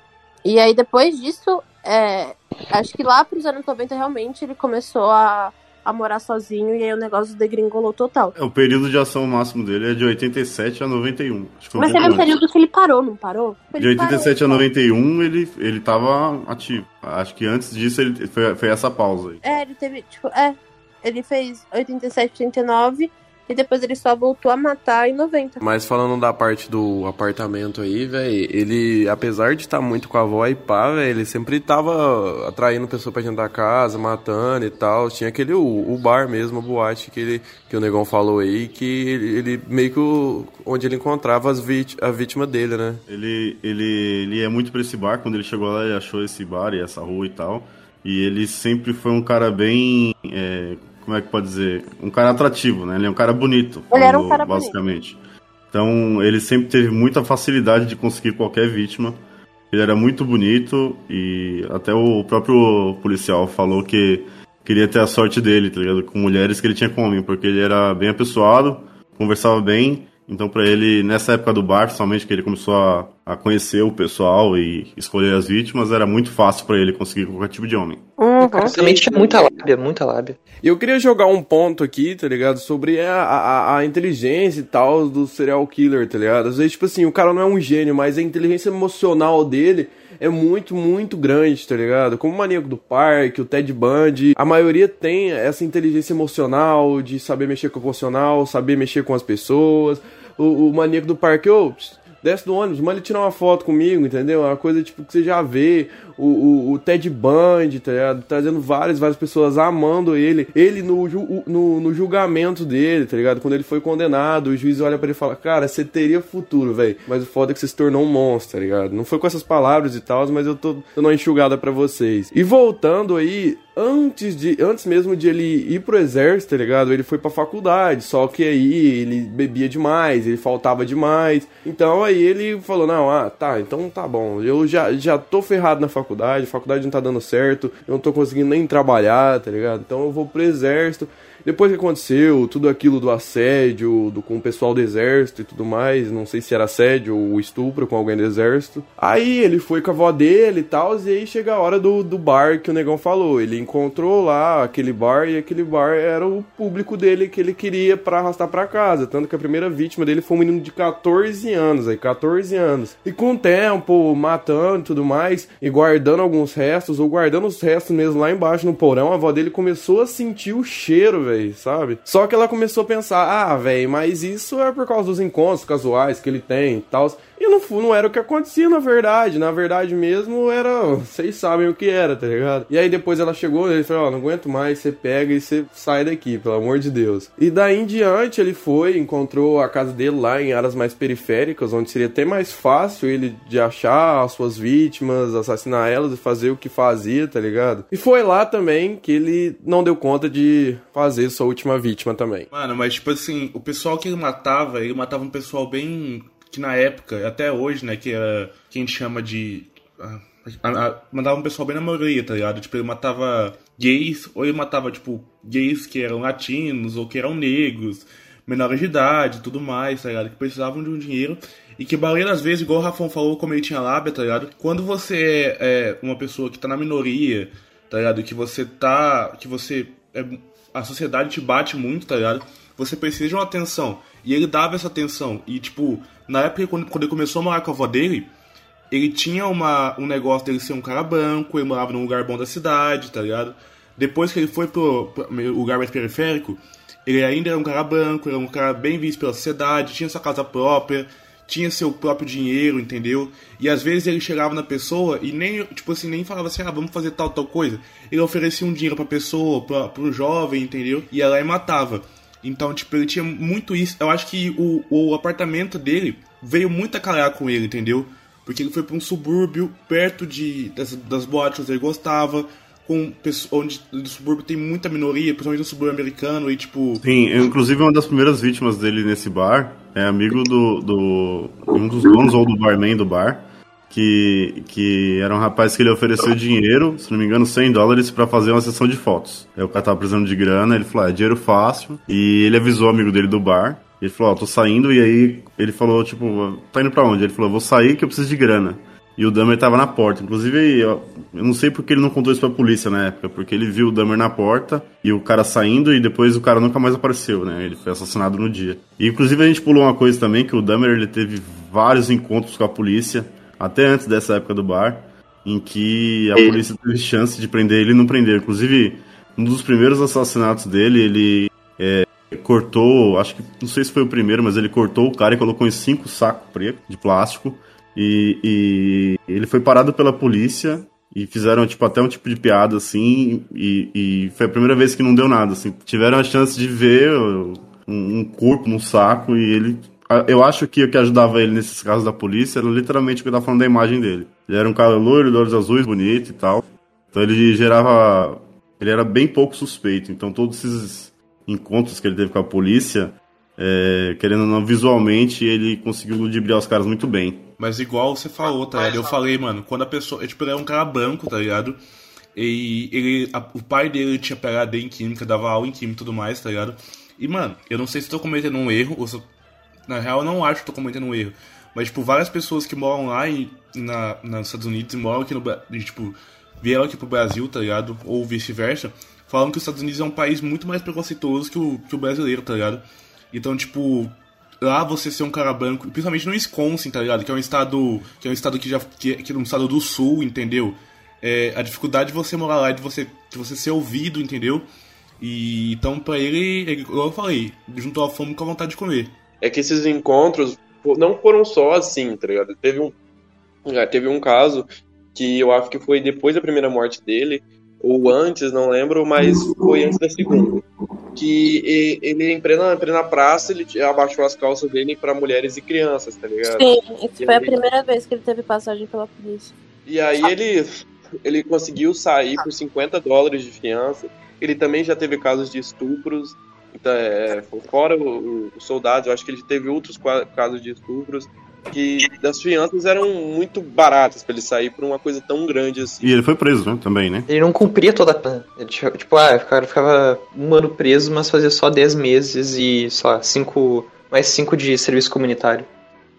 E: E aí, depois disso, é, acho que lá pros anos 90, realmente, ele começou a, a morar sozinho e aí o negócio degringolou total.
D: É, O período de ação máximo dele é de 87 a 91. Acho que foi um
E: Mas teve um período que ele parou, não parou?
D: De
E: Ele
D: 87 a
E: parou.
D: 91 ele, ele tava ativo. Acho que antes disso ele foi, foi essa pausa aí.
E: É, ele teve, tipo, é, ele fez 87, 89 e depois ele só voltou a matar em 90.
B: Mas falando da parte do apartamento aí, velho, ele, apesar de estar muito com a avó e pá, velho, ele sempre tava atraindo pessoa pra dentro da casa, matando e tal. Tinha aquele, o, o bar mesmo, a boate que, ele, que o Negão falou aí, que ele, ele meio que o, onde ele encontrava as vit, a vítima dele, né?
D: Ele, ele, ele é muito pra esse bar. Quando ele chegou lá, ele achou esse bar e essa rua e tal. E ele sempre foi um cara bem. é, como é que pode dizer? Um cara atrativo, né? Ele é um cara bonito.
E: Ele era um cara bonito.
D: basicamente. Então, ele sempre teve muita facilidade de conseguir qualquer vítima. Ele era muito bonito e até o próprio policial falou que queria ter a sorte dele, tá ligado? Com mulheres que ele tinha com homem, porque ele era bem apessoado, conversava bem. Então, pra ele, nessa época do bar, somente que ele começou a, a conhecer o pessoal e escolher as vítimas, era muito fácil pra ele conseguir qualquer tipo de homem.
E: Uhum.
F: Também tinha muita lábia, muita lábia.
B: E eu queria jogar um ponto aqui, tá ligado? Sobre a, a, a inteligência e tal do serial killer, tá ligado? Às vezes, tipo assim, o cara não é um gênio, mas a inteligência emocional dele é muito, muito grande, tá ligado? Como o Maníaco do Parque, o Ted Bundy, a maioria tem essa inteligência emocional de saber mexer com o emocional, saber mexer com as pessoas. O, o Maníaco do Parque, ô, pss, desce do ônibus, manda ele tirar uma foto comigo, entendeu? É uma coisa tipo que você já vê. O, o, o Ted Bundy, tá ligado? Trazendo várias, várias pessoas amando ele. Ele no, no, no julgamento dele, tá ligado? Quando ele foi condenado, o juiz olha pra ele e fala: Cara, você teria futuro, velho. Mas o foda é que você se tornou um monstro, tá ligado? Não foi com essas palavras e tal, mas eu tô dando uma enxugada pra vocês. E voltando aí, antes de antes mesmo de ele ir pro exército, tá ligado? Ele foi pra faculdade, só que aí ele bebia demais, ele faltava demais. Então aí ele falou: "Não, ah, tá, então tá bom. Eu já já tô ferrado na faculdade, a faculdade não tá dando certo, eu não tô conseguindo nem trabalhar, tá ligado? Então eu vou pro exército". Depois que aconteceu tudo aquilo do assédio do, com o pessoal do exército e tudo mais, não sei se era assédio ou estupro com alguém do exército. Aí ele foi com a avó dele e tal, e aí chega a hora do, do bar que o negão falou. Ele encontrou lá aquele bar e aquele bar era o público dele que ele queria pra arrastar pra casa. Tanto que a primeira vítima dele foi um menino de 14 anos, aí, 14 anos. E com o tempo, matando e tudo mais, e guardando alguns restos, ou guardando os restos mesmo lá embaixo no porão, a avó dele começou a sentir o cheiro, velho, sabe? Só que ela começou a pensar, ah, velho, mas isso é por causa dos encontros casuais que ele tem e tal. E não, não era o que acontecia, na verdade. Na verdade mesmo, era. Vocês sabem o que era, tá ligado? E aí depois ela chegou ele falou: Ó, não aguento mais, você pega e você sai daqui, pelo amor de Deus. E daí em diante ele foi, encontrou a casa dele lá em áreas mais periféricas, onde seria até mais fácil ele de achar as suas vítimas, assassinar elas e fazer o que fazia, tá ligado? E foi lá também que ele não deu conta de fazer sua última vítima também.
C: Mano, mas tipo assim, o pessoal que ele matava, ele matava um pessoal bem. Que na época, até hoje, né, que era. que a gente chama de. ah, a- a- mandava um pessoal bem na maioria, tá ligado? Tipo, ele matava gays, ou ele matava, tipo, gays que eram latinos ou que eram negros. menores de idade tudo mais, tá ligado? Que precisavam de um dinheiro. E que a maioria das vezes, igual o Rafão falou, como ele tinha lábia, tá ligado? Quando você é uma pessoa que tá na minoria, tá ligado? Que você tá. Que você. É, a sociedade te bate muito, tá ligado? Você precisa de uma atenção. E ele dava essa atenção. E, tipo, na época, quando, quando ele começou a morar com a avó dele, ele tinha uma, um negócio dele ser um cara branco, ele morava num lugar bom da cidade, tá ligado? Depois que ele foi pro, pro lugar mais periférico, ele ainda era um cara branco, era um cara bem visto pela sociedade, tinha sua casa própria, tinha seu próprio dinheiro, entendeu? E às vezes ele chegava na pessoa e nem, tipo assim, nem falava assim, ah, vamos fazer tal, tal coisa. Ele oferecia um dinheiro pra pessoa, pra, pro jovem, entendeu? E ela matava. Então, tipo, ele tinha muito isso. Eu acho que o, o apartamento dele veio muito a calhar com ele, entendeu? Porque ele foi pra um subúrbio perto de, das, das boates onde ele gostava, com onde no subúrbio tem muita minoria, principalmente no subúrbio americano, e tipo.
D: Sim, eu, inclusive uma das primeiras vítimas dele nesse bar é amigo do. do um dos donos ou do barman do bar. Que, que era um rapaz que ele ofereceu dinheiro, se não me engano, 100 dólares para fazer uma sessão de fotos. Aí o cara tava precisando de grana, ele falou: ah, é dinheiro fácil. E ele avisou o amigo dele do bar. Ele falou: Ó, oh, tô saindo. E aí ele falou: Tipo, tá indo pra onde? Ele falou: Vou sair que eu preciso de grana. E o Dahmer tava na porta. Inclusive, eu, eu não sei porque ele não contou isso pra polícia na época, porque ele viu o Dahmer na porta e o cara saindo e depois o cara nunca mais apareceu, né? Ele foi assassinado no dia. E inclusive a gente pulou uma coisa também, que o Dahmer ele teve vários encontros com a polícia, até antes dessa época do bar, em que a polícia teve chance de prender ele e não prender. Inclusive, um dos primeiros assassinatos dele, ele é, cortou, acho que, não sei se foi o primeiro, mas ele cortou o cara e colocou em cinco sacos preto de plástico e, e, ele foi parado pela polícia e fizeram tipo até um tipo de piada assim e, e foi a primeira vez que não deu nada assim tiveram a chance de ver um, um corpo num saco e ele eu acho que o que ajudava ele nesses casos da polícia era literalmente o que eu tava falando da imagem dele ele era um cara loiro de olhos azuis bonito e tal então ele gerava ele era bem pouco suspeito então todos esses encontros que ele teve com a polícia é, querendo ou não, visualmente, ele conseguiu ludibriar os caras muito bem.
C: Mas igual você falou, tá ligado? Eu falei, mano, quando a pessoa. Tipo, ele é um cara branco, tá ligado? E ele. A, o pai dele tinha PHD em química, dava aula em química e tudo mais, tá ligado? E, mano, eu não sei se tô cometendo um erro, ou se eu, Na real, eu não acho que tô cometendo um erro. Mas, tipo, várias pessoas que moram lá e, na, nos Estados Unidos e moram aqui no Brasil, tipo, vieram aqui pro Brasil, tá ligado? Ou vice-versa, falam que os Estados Unidos é um país muito mais preconceituoso que o, que o brasileiro, tá ligado? Então, tipo, lá você ser um cara branco, principalmente no Wisconsin, tá ligado? Que é um estado que é um estado que já que, que é um estado do sul, entendeu? É, a dificuldade de você morar lá é de você de você ser ouvido, entendeu? E então para ele, ele, como eu falei, juntou a fome com a vontade de comer.
B: É que esses encontros não foram só assim, tá ligado? Teve um é, teve um caso que eu acho que foi depois da primeira morte dele, ou antes, não lembro, mas foi antes da segunda. Que ele, em plena, plena praça, ele abaixou as calças dele para mulheres e crianças, tá ligado?
E: Sim, isso foi a primeira vez que ele teve passagem pela polícia.
B: E aí ele, ele conseguiu sair por 50 dólares de fiança. Ele também já teve casos de estupros. Então, é, fora os soldados, eu acho que ele teve outros casos de estupros que das fianças eram muito baratas para ele sair por uma coisa tão grande assim.
D: E ele foi preso, né? Também, né?
F: Ele não cumpria toda a pena. Tipo, ah, o cara ficava um ano preso, mas fazia só 10 meses e só cinco, mais 5 de serviço comunitário.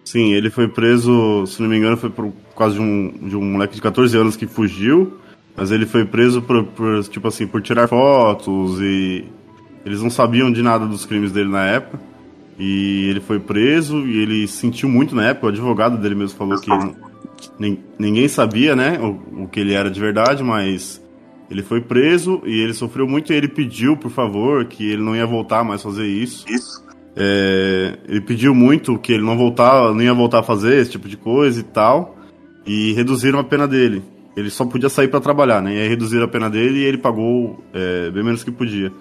D: Sim, ele foi preso, se não me engano, foi por causa de um, de um moleque de 14 anos que fugiu, mas ele foi preso por, por, tipo assim, por tirar fotos e eles não sabiam de nada dos crimes dele na época. E ele foi preso e ele sentiu muito na época. O advogado dele mesmo falou que ninguém sabia, né, o, o que ele era de verdade, mas ele foi preso e ele sofreu muito e ele pediu, por favor, que ele não ia voltar mais a fazer isso. Isso. É, ele pediu muito que ele não voltava, não ia voltar a fazer esse tipo de coisa e tal. E reduziram a pena dele. Ele só podia sair para trabalhar, né? E aí reduziram a pena dele e ele pagou é, bem menos que podia.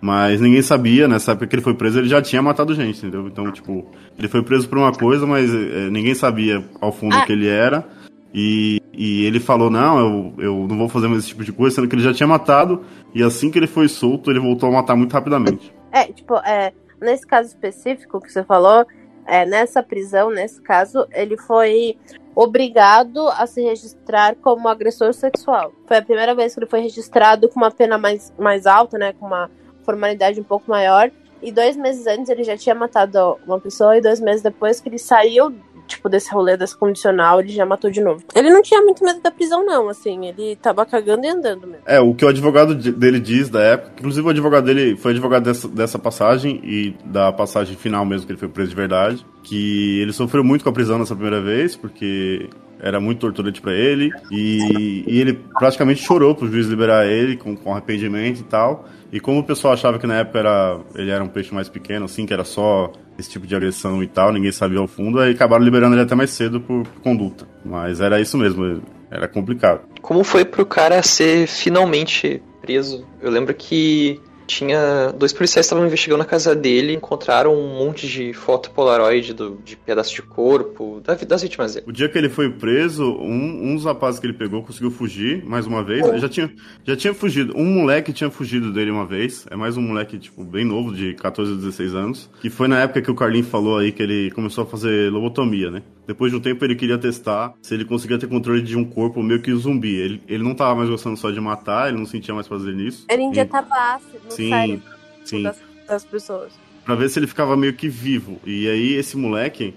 D: Mas ninguém sabia, nessa época que ele foi preso, ele já tinha matado gente, entendeu? Então, tipo, ele foi preso por uma coisa, mas é, ninguém sabia ao fundo o ah. que ele era. E, e ele falou, não, eu, eu não vou fazer mais esse tipo de coisa, sendo que ele já tinha matado, e assim que ele foi solto, ele voltou a matar muito rapidamente.
E: É, tipo, é, nesse caso específico que você falou, é, nessa prisão, nesse caso, ele foi obrigado a se registrar como agressor sexual. Foi a primeira vez que ele foi registrado com uma pena mais, mais alta, né, com uma formalidade um pouco maior. E dois meses antes ele já tinha matado uma pessoa, e dois meses depois que ele saiu, tipo, desse rolê desse condicional, ele já matou de novo. Ele não tinha muito medo da prisão, não, assim, ele tava cagando e andando mesmo.
D: É, o que o advogado de- dele diz da época, inclusive o advogado dele foi advogado dessa, dessa passagem e da passagem final mesmo, que ele foi preso de verdade, que ele sofreu muito com a prisão nessa primeira vez, porque era muito torturante pra ele, e, e ele praticamente chorou pro juiz liberar ele com, com arrependimento e tal. E como o pessoal achava que na época era, ele era um peixe mais pequeno, assim, que era só esse tipo de agressão e tal, ninguém sabia ao fundo, aí acabaram liberando ele até mais cedo por, por conduta. Mas era isso mesmo, era complicado.
F: Como foi pro cara ser finalmente preso? Eu lembro que tinha dois policiais que estavam investigando a casa dele, encontraram um monte de foto polaroid do, de pedaço de corpo da, das vítimas dele.
D: O dia que ele foi preso, um, um dos rapazes que ele pegou conseguiu fugir mais uma vez. Ele já tinha, já tinha fugido. Um moleque tinha fugido dele uma vez. É mais um moleque, tipo, bem novo, de 14 a 16 anos. Que foi na época que o Carlinho falou aí que ele começou a fazer lobotomia, né? Depois de um tempo ele queria testar se ele conseguia ter controle de um corpo meio que zumbi. Ele, ele não tava mais gostando só de matar, ele não sentia mais prazer nisso.
E: Ele injetava ácido no
D: Sim,
E: cérebro
D: sim.
E: das, das pessoas.
D: Pra ver se ele ficava meio que vivo. E aí esse moleque,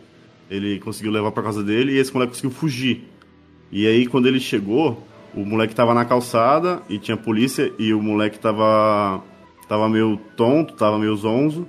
D: ele conseguiu levar pra casa dele e esse moleque conseguiu fugir. E aí quando ele chegou, o moleque tava na calçada e tinha polícia e o moleque tava tava meio tonto, tava meio zonzo.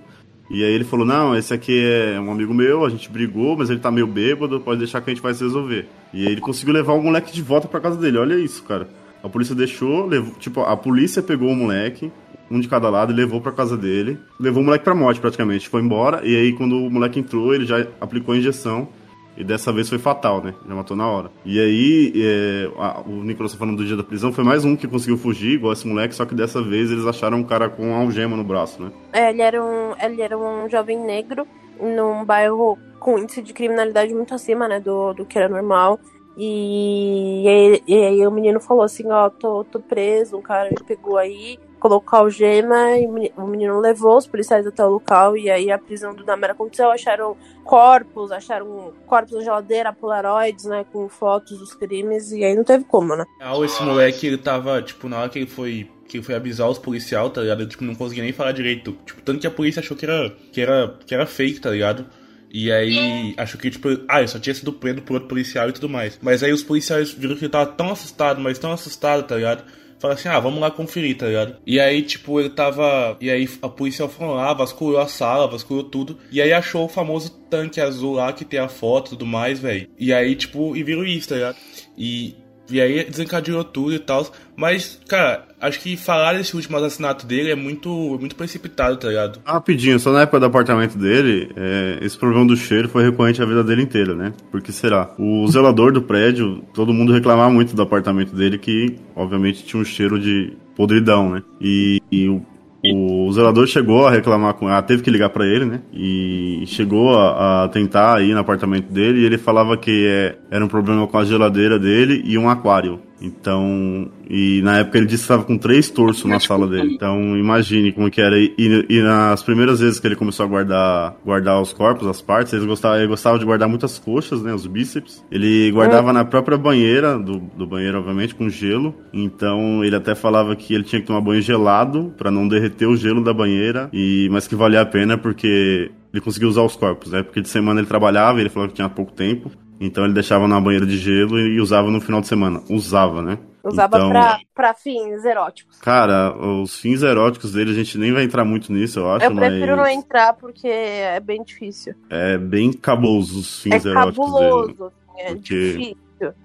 D: E aí ele falou: "Não, esse aqui é um amigo meu, a gente brigou, mas ele tá meio bêbado, pode deixar que a gente vai se resolver". E aí ele conseguiu levar o moleque de volta pra casa dele. Olha isso, cara. A polícia deixou, levou, tipo, a polícia pegou o moleque, um de cada lado, e levou pra casa dele. Levou o moleque pra morte, praticamente. Foi embora, e aí quando o moleque entrou, ele já aplicou a injeção. E dessa vez foi fatal, né? Já matou na hora. E aí, é, a- o Nicolas tá falando do dia da prisão, foi mais um que conseguiu fugir, igual esse moleque, só que dessa vez eles acharam um cara com algema no braço, né?
E: É, ele era um, ele era um jovem negro num bairro com índice de criminalidade muito acima, né, do, do que era normal. E, e, aí, e aí o menino falou assim, ó, tô, tô preso, um cara me pegou aí, colocou algema, e o meni- o menino levou os policiais até o local, e aí a prisão do Namera aconteceu, acharam corpos, acharam corpos na geladeira, polaroids, né, com fotos dos crimes, e aí não teve como, né.
C: real, esse moleque, ele tava, tipo, na hora que ele foi. Que foi avisar os policial, tá ligado? Ele, tipo, não conseguia nem falar direito. Tipo, tanto que a polícia achou que era. que era. que era fake, tá ligado? E aí achou que, tipo, ah, ele só tinha sido preso por outro policial e tudo mais. Mas aí os policiais viram que ele tava tão assustado, mas tão assustado, tá ligado? Falaram assim, ah, vamos lá conferir, tá ligado? E aí, tipo, ele tava. E aí a polícia foi lá, vasculhou a sala, vasculhou tudo. E aí achou o famoso tanque azul lá que tem a foto e tudo mais, velho. E aí, tipo, e viram isso, tá ligado? E. E aí desencadeou tudo e tal. Mas, cara, acho que falar desse último assassinato dele é muito, muito precipitado, tá ligado?
D: Rapidinho, só na época do apartamento dele, é, esse problema do cheiro foi recorrente a vida dele inteira, né? Porque será? O zelador do prédio, todo mundo reclamava muito do apartamento dele, que obviamente tinha um cheiro de podridão, né? E, e o, o zelador chegou a reclamar com. Ah, teve que ligar pra ele, né? E chegou a, a tentar ir no apartamento dele e ele falava que é, era um problema com a geladeira dele e um aquário. Então, e na época ele disse que estava com três torsos na sala dele. Então, imagine como que era. E, e nas primeiras vezes que ele começou a guardar, guardar os corpos, as partes, ele gostava, ele gostava de guardar muitas coxas, né, os bíceps. Ele guardava na própria banheira, do, do banheiro, obviamente, com gelo. Então, ele até falava que ele tinha que tomar banho gelado para não derreter o gelo da banheira, e mas que valia a pena porque ele conseguia usar os corpos, né? Porque de semana ele trabalhava, ele falou que tinha pouco tempo. Então ele deixava na banheira de gelo e usava no final de semana. Usava, né?
E: Usava
D: então,
E: pra, pra fins eróticos.
D: Cara, os fins eróticos dele, a gente nem vai entrar muito nisso, eu acho,
E: Eu prefiro
D: mas
E: não entrar porque é bem difícil.
D: é bem cabuloso os fins
E: é
D: eróticos dele.
E: cabuloso, assim, é
D: Porque-
E: difícil.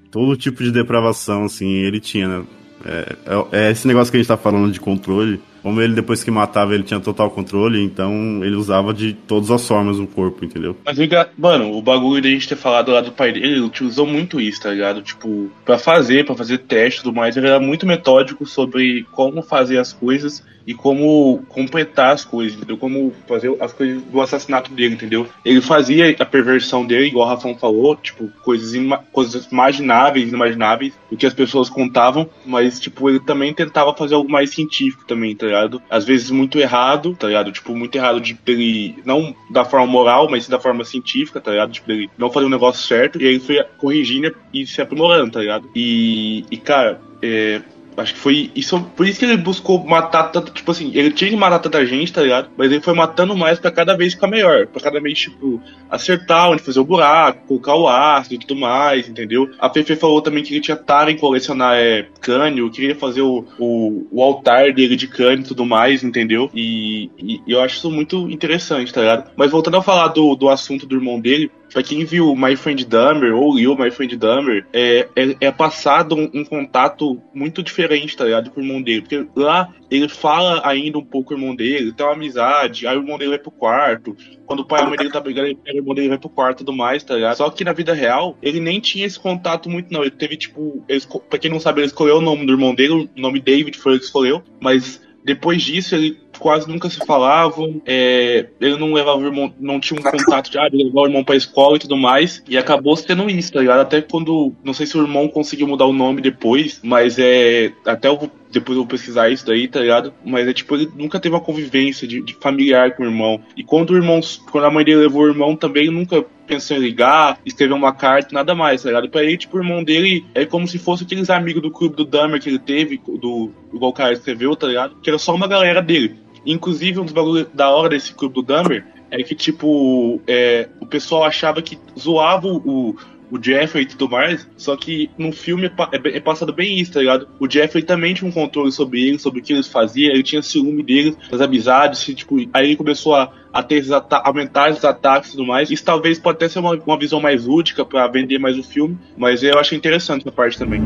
D: Todo tipo de depravação, assim, ele tinha, né? É, é- é esse negócio que a gente tá falando de controle. Como ele, depois que matava, ele tinha total controle, então ele usava de todas as formas no corpo, entendeu?
C: Mas, mano, o bagulho de a gente ter falado lá do pai dele, ele utilizou muito isso, tá ligado? Tipo, pra fazer, pra fazer teste e tudo mais, ele era muito metódico sobre como fazer as coisas e como completar as coisas, entendeu? Como fazer as coisas do assassinato dele, entendeu? Ele fazia a perversão dele, igual o Rafão falou, tipo, coisas, ima- coisas imagináveis, inimagináveis, do que as pessoas contavam, mas, tipo, ele também tentava fazer algo mais científico também, tá ligado? Às vezes muito errado, tá ligado? Tipo, muito errado de ele, não da forma moral, mas sim da forma científica, tá ligado? Tipo, ele não fazer o negócio certo, e aí ele foi corrigindo e se aprimorando, tá ligado? E, e cara, é, Acho que foi isso, por isso que ele buscou matar tanto, tipo assim, ele tinha que matar tanta gente, tá ligado? Mas ele foi matando mais pra cada vez ficar melhor, pra cada vez, tipo, acertar onde fazer o buraco, colocar o ácido e tudo mais, entendeu? A Fefe falou também que ele tinha tara em colecionar é, cânio, queria fazer o, o, o altar dele de cânio e tudo mais, entendeu? E, e eu acho isso muito interessante, tá ligado? Mas voltando a falar do, do assunto do irmão dele, Pra quem viu My Friend Dahmer ou leu My Friend Dahmer, é, é, é passado um, um, contato muito diferente, tá ligado? Com o irmão dele. Porque lá ele fala ainda um pouco com o irmão dele, tem uma amizade, aí o irmão dele vai pro quarto. Quando o pai e a mãe dele tá brigando, ele pega o irmão dele vai pro quarto e tudo mais, tá ligado? Só que na vida real, ele nem tinha esse contato muito, não. Ele teve, tipo, ele, pra quem não sabe, ele escolheu o nome do irmão dele, o nome David foi ele que escolheu, mas depois disso, ele quase nunca se falavam. É, ele não levava o irmão, não tinha um contato de ah, levava o irmão pra escola e tudo mais. E acabou sendo isso, tá ligado? Até quando. Não sei se o irmão conseguiu mudar o nome depois, mas é. Até eu, depois eu vou pesquisar isso daí, tá ligado? Mas é tipo, ele nunca teve uma convivência de, de familiar com o irmão. E quando o irmão. Quando a mãe dele levou o irmão também, nunca pensou em ligar, escrever uma carta, nada mais, tá ligado? Pra ele, tipo, o irmão dele é como se fosse aqueles amigos do clube do Dahmer que ele teve, do, igual o cara escreveu, tá ligado? Que era só uma galera dele. Inclusive, um dos bagulhos da hora desse clube do Dahmer é que, tipo, é, o pessoal achava que zoava o, o Jeffrey e tudo mais, só que no filme é, é, é, passado bem isso, tá ligado? O Jeffrey também tinha um controle sobre ele, sobre o que eles faziam, ele tinha ciúme deles, das amizades, tipo, aí ele começou a, a ter esses aumentar os ataques e tudo mais. Isso talvez pode até ser uma, uma visão mais útil para vender mais o filme, mas eu achei interessante essa parte também.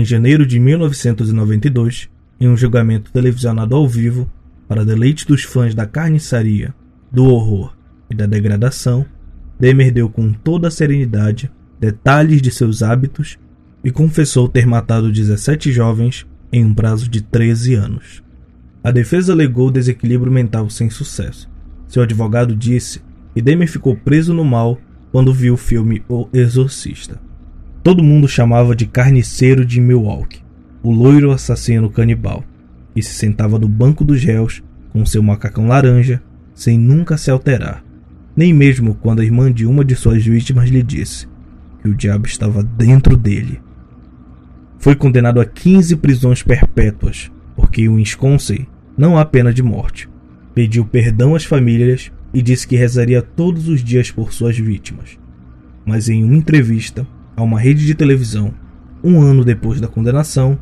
A: Em janeiro de 1992, em um julgamento televisionado ao vivo, para deleite dos fãs da carniçaria, do horror e da degradação, Demer deu com toda a serenidade detalhes de seus hábitos e confessou ter matado 17 jovens em um prazo de 13 anos. A defesa alegou desequilíbrio mental sem sucesso. Seu advogado disse que Demer ficou preso no mal quando viu o filme O Exorcista. Todo mundo chamava de carniceiro de Milwaukee, o loiro assassino canibal, e se sentava no banco dos réus com seu macacão laranja, sem nunca se alterar, nem mesmo quando a irmã de uma de suas vítimas lhe disse que o diabo estava dentro dele. Foi condenado a 15 prisões perpétuas, porque em Wisconsin não há pena de morte. Pediu perdão às famílias e disse que rezaria todos os dias por suas vítimas. Mas em uma entrevista, a uma rede de televisão, um ano depois da condenação,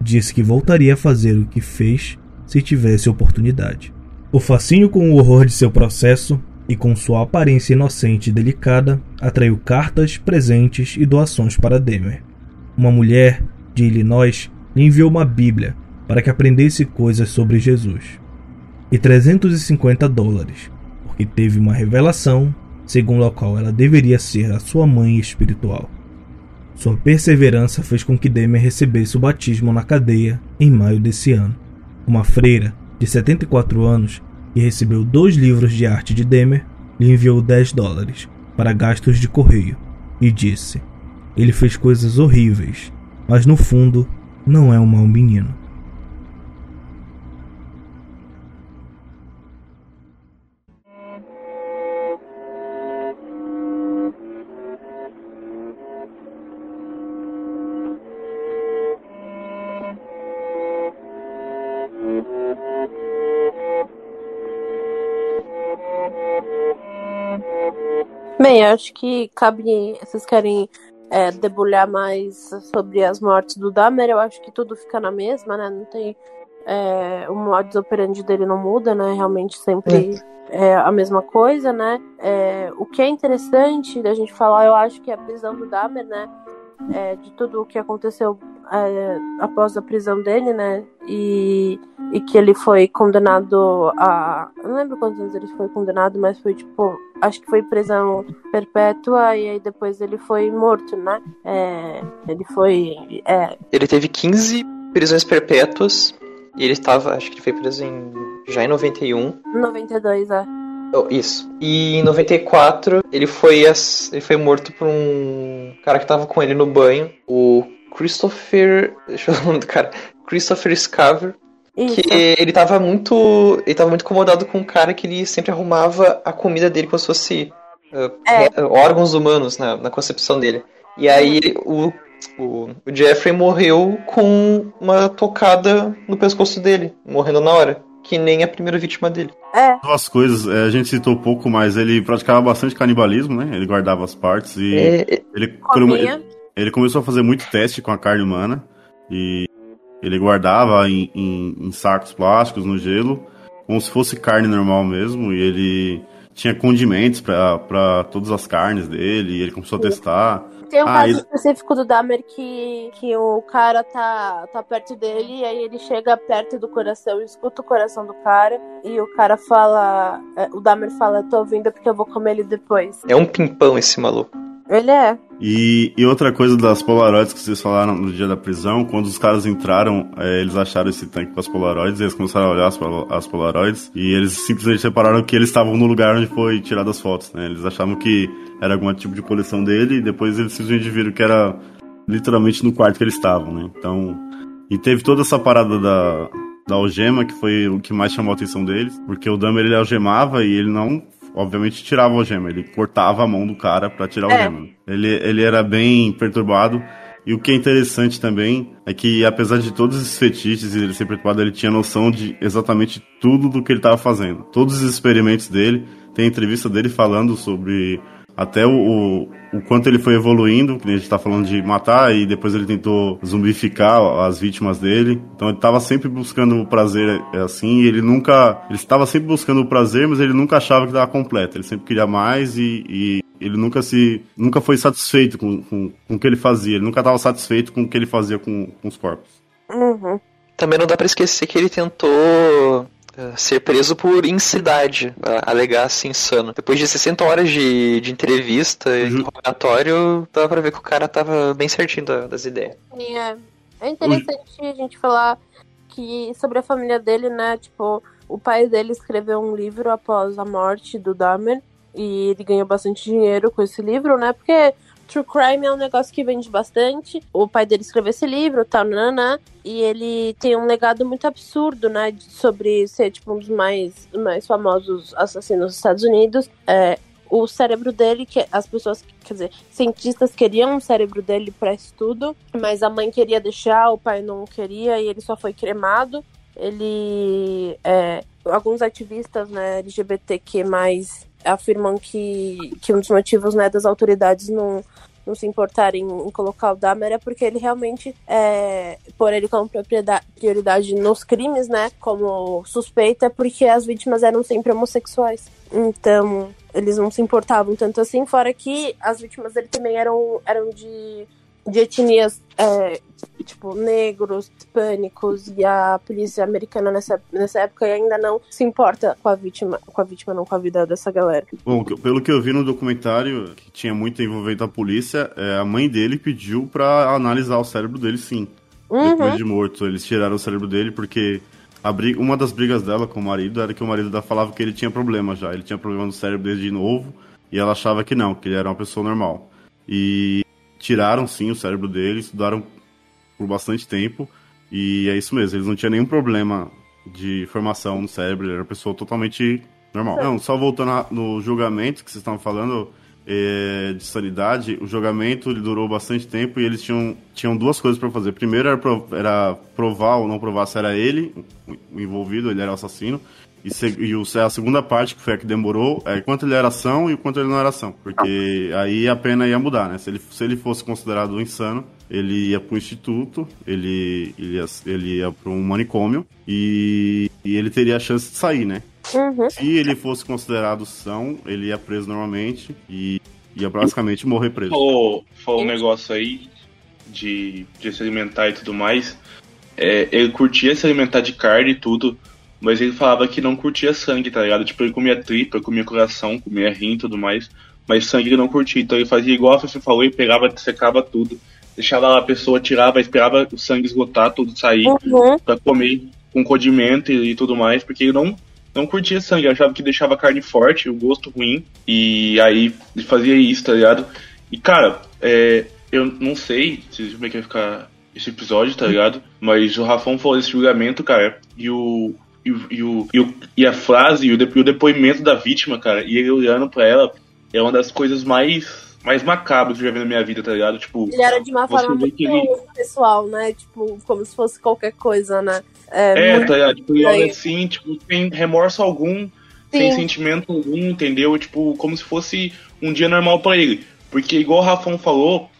A: disse que voltaria a fazer o que fez se tivesse oportunidade. O fascínio com o horror de seu processo e com sua aparência inocente e delicada atraiu cartas, presentes e doações para Demer. Uma mulher de Illinois lhe enviou uma Bíblia para que aprendesse coisas sobre Jesus. E 350 dólares, porque teve uma revelação segundo a qual ela deveria ser a sua mãe espiritual. Sua perseverança fez com que Demer recebesse o batismo na cadeia em maio desse ano. Uma freira de 74 anos que recebeu dois livros de arte de Demer lhe enviou 10 dólares para gastos de correio e disse: Ele fez coisas horríveis, mas no fundo não é um mau menino.
E: Bem, acho que cabe. Vocês querem é, debulhar mais sobre as mortes do Dahmer? Eu acho que tudo fica na mesma, né? Não tem. É, o modus operandi dele não muda, né? Realmente sempre é, é a mesma coisa, né? É, o que é interessante da gente falar, eu acho que a prisão do Dahmer, né? É, de tudo o que aconteceu é, após a prisão dele, né? E, e que ele foi condenado a. Eu não lembro quantos anos ele foi condenado, mas foi tipo. Acho que foi prisão perpétua e aí depois ele foi morto, né? É, ele foi. É...
F: Ele teve 15 prisões perpétuas e ele estava. Acho que ele foi preso em, já em 91.
E: 92, é.
F: Oh, isso. E em 94 ele foi, ele foi morto por um cara que tava com ele no banho, o Christopher. Deixa eu ver o nome do cara. Christopher Scaver. Isso. Que ele tava muito. Ele tava muito incomodado com um cara que ele sempre arrumava a comida dele como se fosse uh,
E: É.
F: re- órgãos humanos na, na concepção dele. E aí o, o, o Jeffrey morreu com uma tocada no pescoço dele, morrendo na hora. Que nem a primeira vítima dele.
E: É,
D: Duas coisas, é, a gente citou pouco, mas ele praticava bastante canibalismo, né? Ele guardava as partes e
F: É,
D: ele, quando
E: comia.
D: ele, ele começou a fazer muito teste com a carne humana e ele guardava em, em- em sacos plásticos no gelo, como se fosse carne normal mesmo, e ele tinha condimentos para todas as carnes dele, e ele começou a testar.
E: Tem um
D: Ah,
E: caso
D: ele-
E: específico do Dahmer que, que o cara tá, tá perto dele, e aí ele chega perto do coração, escuta o coração do cara, e o cara fala. é, O Dahmer fala, tô ouvindo porque eu vou comer ele depois.
F: é um pimpão esse maluco.
E: Ele é.
D: E, e outra coisa das Polaroids que vocês falaram no dia da prisão, quando os caras entraram, é, eles acharam esse tanque com as Polaroids, eles começaram a olhar as, as Polaroids e eles simplesmente separaram que eles estavam no lugar onde foi tirado as fotos, né? Eles achavam que era algum tipo de coleção dele e depois eles simplesmente viram que era literalmente no quarto que eles estavam, né? Então, e teve toda essa parada da, da algema, que foi o que mais chamou a atenção deles, porque o Dahmer ele algemava e ele não, obviamente, tirava a algema, ele cortava a mão do cara pra tirar a
E: É.
D: algema. Ele, ele era bem perturbado. E o que é interessante também é que, apesar de todos esses fetiches e ele ser perturbado, ele tinha noção de exatamente tudo do que ele estava fazendo. Todos os experimentos dele, tem entrevista dele falando sobre até o, o, o quanto ele foi evoluindo, que a gente tá falando de matar, e depois ele tentou zumbificar as vítimas dele. Então ele tava sempre buscando o prazer é, assim, e ele nunca. Ele estava sempre buscando o prazer, mas ele nunca achava que estava completo. Ele sempre queria mais e, e ele nunca se. nunca foi satisfeito com, com, com o que ele fazia. Ele nunca estava satisfeito com o que ele fazia com, com os corpos.
E: Uhum.
F: Também não dá pra esquecer que ele tentou ser preso por insanidade, a- alegar assim insano. Depois de 60 horas de, de entrevista e
D: Ju-
F: interrogatório, dava pra ver que o cara tava bem certinho da- das ideias.
E: E é, é interessante a gente falar que sobre a família dele, né? Tipo, o pai dele escreveu um livro após a morte do Dahmer e ele ganhou bastante dinheiro com esse livro, né? Porque true crime é um negócio que vende bastante. O pai dele escreveu esse livro, tal, nananã, e ele tem um legado muito absurdo, né? Sobre ser tipo um dos mais, mais famosos assassinos dos Estados Unidos. É, o cérebro dele, que as pessoas, quer dizer, cientistas queriam o cérebro dele para estudo, mas a mãe queria deixar, o pai não queria e ele só foi cremado. Ele, é, alguns ativistas, né, LGBTQ+, afirmam que, que um dos motivos, né, das autoridades não não se importarem em colocar o Dahmer é porque ele realmente, é, por ele como prioridade nos crimes, né, como suspeita, é porque as vítimas eram sempre homossexuais. Então, eles não se importavam tanto assim, fora que as vítimas dele também eram, eram de, de etnias, é, tipo, negros, hispânicos, e a polícia americana nessa, nessa época ainda não se importa com a vítima, com a vítima, não com a vida dessa galera.
D: Bom, pelo que eu vi no documentário, que tinha muito envolvimento da polícia, é, a mãe dele pediu pra analisar o cérebro dele sim. Depois
E: Uhum.
D: de morto, eles tiraram o cérebro dele porque a briga, uma das brigas dela com o marido era que o marido dela falava que ele tinha problema já. Ele tinha problema no cérebro desde novo e ela achava que não, que ele era uma pessoa normal. E tiraram sim o cérebro dele, estudaram por bastante tempo e é isso mesmo. Eles não tinham nenhum problema de formação no cérebro, ele era uma pessoa totalmente normal. Não, só voltando no julgamento que vocês estavam falando, é, de sanidade, o julgamento ele durou bastante tempo e eles tinham, tinham duas coisas para fazer. Primeiro era provar ou não provar se era ele o envolvido, ele era o assassino. E, se- e o- a segunda parte, que foi a que demorou, é quanto ele era ação e quanto ele não era ação. Porque aí a pena ia mudar, né? Se ele, se ele fosse considerado insano, ele ia pro instituto, ele, ele ia, ele ia pro um manicômio e, e ele teria a chance de sair, né?
E: Uhum.
D: Se ele fosse considerado são, ele ia preso normalmente e ia basicamente morrer preso.
C: Falou, falou um negócio aí de, de se alimentar e tudo mais. É, ele curtia se alimentar de carne e tudo, mas ele falava que não curtia sangue, tá ligado? Tipo, ele comia tripa, comia coração, comia rim e tudo mais, mas sangue ele não curtia. Então ele fazia igual você falou e pegava, secava tudo, deixava lá a pessoa, tirava, esperava o sangue esgotar, tudo sair,
E: Uhum.
C: pra comer com condimento e, e tudo mais, porque ele não, não curtia sangue, achava que deixava a carne forte, o gosto ruim, e aí ele fazia isso, tá ligado? E cara, é, eu não sei se como é que vai ficar esse episódio, tá ligado? Mas o Rafão falou desse julgamento, cara, e o. E, e, o, e, a frase e o, de- o depoimento da vítima, cara, e ele olhando pra ela, é uma das coisas mais mais macabras que eu já vi na minha vida, tá ligado? Tipo,
E: Ele era de uma forma muito
C: ele-
E: pessoal, né? Tipo, como se fosse qualquer coisa, né? É,
C: É, tá ligado? Tipo, ele olha assim, tipo, sem remorso algum, sem
E: Sim.
C: sentimento algum, entendeu? Tipo, como se fosse um dia normal pra ele. Porque, igual o Rafão falou,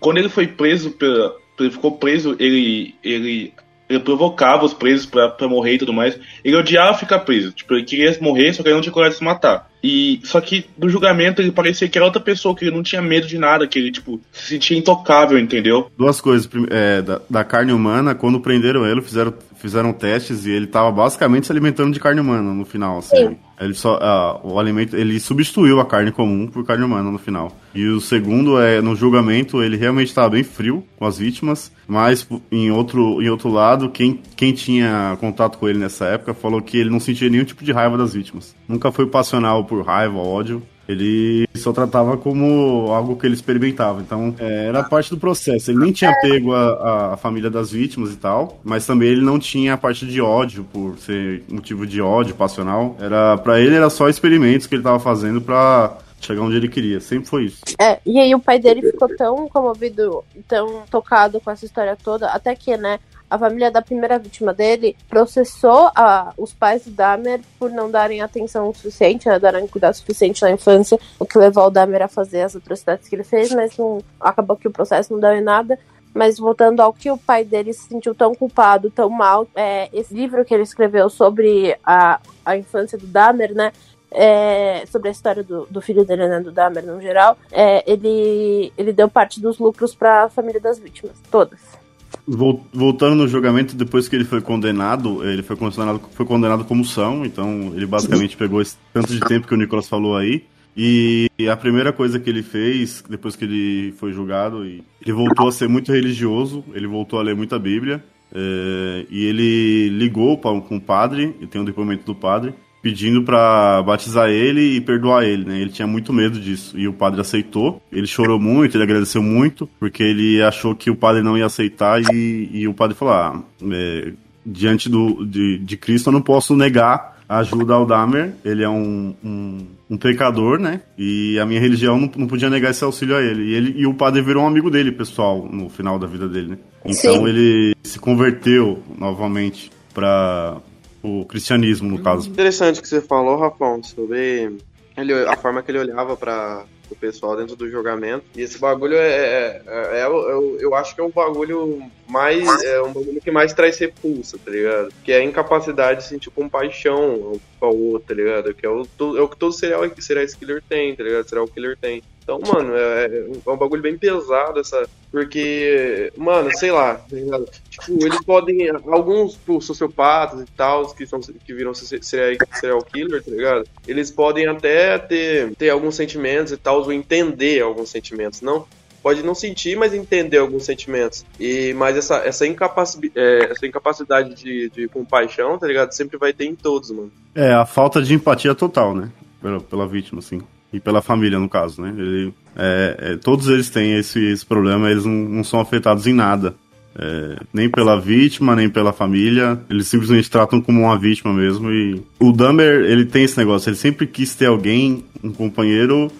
C: quando ele foi preso, pela, ele ficou preso, ele, ele, ele provocava os presos pra, pra morrer e tudo mais. Ele odiava ficar preso. Tipo, ele queria morrer, só que ele não tinha coragem de se matar. E, só que no julgamento ele parecia que era outra pessoa, que ele não tinha medo de nada, que ele, tipo, se sentia intocável, entendeu?
D: Duas coisas. É, da, da carne humana, quando prenderam ele, fizeram, fizeram testes e ele tava basicamente se alimentando de carne humana no final. Assim.
E: Sim.
D: Ele só, ah, o alimento, ele substituiu a carne comum por carne humana no final. E o segundo é no julgamento ele realmente estava bem frio com as vítimas, mas em outro, em outro lado quem, quem tinha contato com ele nessa época falou que ele não sentia nenhum tipo de raiva das vítimas. Nunca foi passional por raiva, ódio. Ele só tratava como algo que ele experimentava. Então, é, era parte do processo. Ele nem tinha pego a, a família das vítimas e tal, mas também ele não tinha a parte de ódio, por ser motivo de ódio passional. Era para ele era só experimentos que ele tava fazendo pra chegar onde ele queria. Sempre foi isso.
E: É, e aí o pai dele ficou tão comovido, tão tocado com essa história toda, até que, né, a família da primeira vítima dele processou a, os pais do Dahmer por não darem atenção suficiente, né, darem cuidado suficiente na infância, o que levou o Dahmer a fazer as atrocidades que ele fez, mas não, acabou que o processo não deu em nada. Mas voltando ao que o pai dele se sentiu tão culpado, tão mal, é, esse livro que ele escreveu sobre a, a infância do Dahmer, né? é, sobre a história do, do filho dele, né, do Dahmer no geral, é, ele, ele deu parte dos lucros para a família das vítimas, todas.
D: Vol- Voltando no julgamento, depois que ele foi condenado, ele foi condenado, foi condenado como são, então ele basicamente pegou esse tanto de tempo que o Nicolas falou aí. E a primeira coisa que ele fez, depois que ele foi julgado, ele voltou a ser muito religioso, ele voltou a ler muita Bíblia, é, e ele ligou com o padre, e tem um depoimento do padre, pedindo para batizar ele e perdoar ele, né? Ele tinha muito medo disso e o padre aceitou. Ele chorou muito, ele agradeceu muito porque ele achou que o padre não ia aceitar e, e o padre falou: ah, é, diante do, de, de Cristo eu não posso negar a ajuda ao Dahmer. Ele é um, um, um pecador, né? E a minha religião não, não podia negar esse auxílio a ele. E, ele. e o padre virou um amigo dele, pessoal, no final da vida dele, né? Então
E: Sim.
D: ele se converteu novamente para o cristianismo, no caso.
B: Interessante que você falou, Rafão, sobre ele, a forma que ele olhava para o pessoal dentro do julgamento. E esse bagulho é, é, é- é eu, eu acho que é o bagulho mais. É um bagulho que mais traz repulsa, tá ligado? Que é a incapacidade de sentir compaixão um com o outro, tá ligado? Que é o, é o que todo serial, serial killer tem, tá ligado? Serial killer tem. Então, mano, é, é um bagulho bem pesado essa. Porque, mano, sei lá, tá? Tipo, eles podem. Alguns tipo, sociopatas e tal, que, são, que viram se- serial, serial killer, tá ligado? Eles podem até ter, ter alguns sentimentos e tal, ou entender alguns sentimentos. Não. Pode não sentir, mas entender alguns sentimentos. E, mas essa, essa, incapaci é, essa incapacidade de, de compaixão, tá ligado? Sempre vai ter em todos, mano.
D: É, a falta de empatia total, né? Pela, pela vítima, assim. E pela família, no caso, né? Ele, é, é, todos eles têm esse, esse problema, eles não, não são afetados em nada. É, nem pela vítima, nem pela família. Eles simplesmente tratam como uma vítima mesmo. E o Dahmer, ele tem esse negócio. Ele sempre quis ter alguém, um companheiro,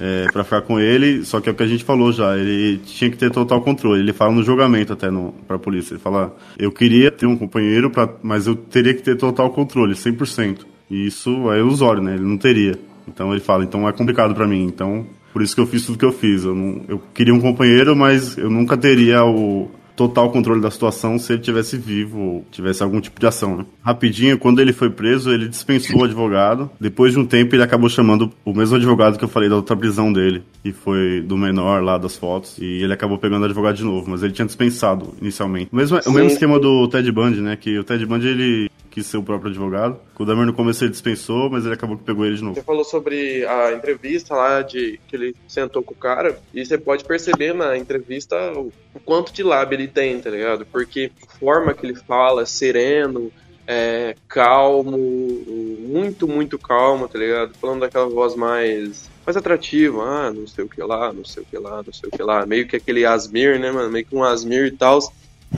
D: é, para ficar com ele. Só que é o que a gente falou já. Ele tinha que ter total controle. Ele fala no julgamento até no, pra polícia. Ele fala: Eu queria ter um companheiro, pra, mas eu teria que ter total controle, 100%. E isso é ilusório, né? Ele não teria. Então ele fala: Então é complicado pra mim. Então por isso que eu fiz tudo que eu fiz. Eu, não, eu queria um companheiro, mas eu nunca teria o total controle da situação se ele tivesse vivo ou tivesse algum tipo de ação. Né? Rapidinho, quando ele foi preso, ele dispensou o advogado. Depois de um tempo, ele acabou chamando o mesmo advogado que eu falei da outra prisão dele, que foi do menor lá das fotos, e ele acabou pegando o advogado de novo, mas ele tinha dispensado inicialmente. O mesmo, o mesmo esquema do Ted Bundy, né? Que o Ted Bundy ele quis ser o próprio advogado. O Dahmer no começo ele dispensou, mas ele acabou que pegou ele de novo.
B: Você falou sobre a entrevista lá de que ele sentou com o cara, e você pode perceber na entrevista o, o quanto de lábio ele tem, tá ligado? Porque a forma que ele fala, sereno, é, calmo, muito, muito calmo, tá ligado? Falando daquela voz mais, mais atrativa, ah, não sei o que lá, não sei o que lá, não sei o que lá. Meio que aquele Asmir, né, mano? Meio que um Asmir e tal.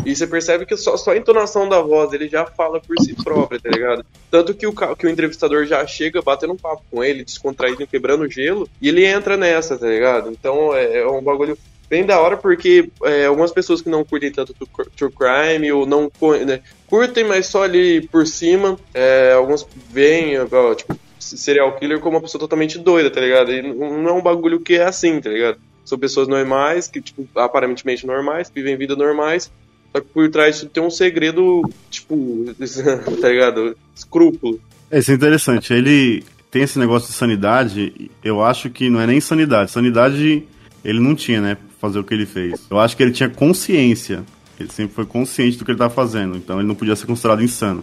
B: E você percebe que só, só a entonação da voz ele já fala por si própria, tá ligado? Tanto que o, que o entrevistador já chega batendo um papo com ele, descontraído, quebrando gelo, e ele entra nessa, tá ligado? Então é, é um bagulho bem da hora, porque é, algumas pessoas que não curtem tanto true crime, ou não né, curtem, mas só ali por cima, é, alguns veem, tipo, serial killer como uma pessoa totalmente doida, tá ligado? E não é um bagulho que é assim, tá ligado? São pessoas normais, que, tipo, aparentemente normais, que vivem vidas normais, só que por trás tem um segredo, tipo, tá ligado? Escrúpulo.
D: Isso é interessante. Ele tem esse negócio de sanidade. Eu acho que não é nem sanidade. Sanidade ele não tinha, né? Fazer o que ele fez. Eu acho que ele tinha consciência. Ele sempre foi consciente do que ele estava fazendo. Então ele não podia ser considerado insano.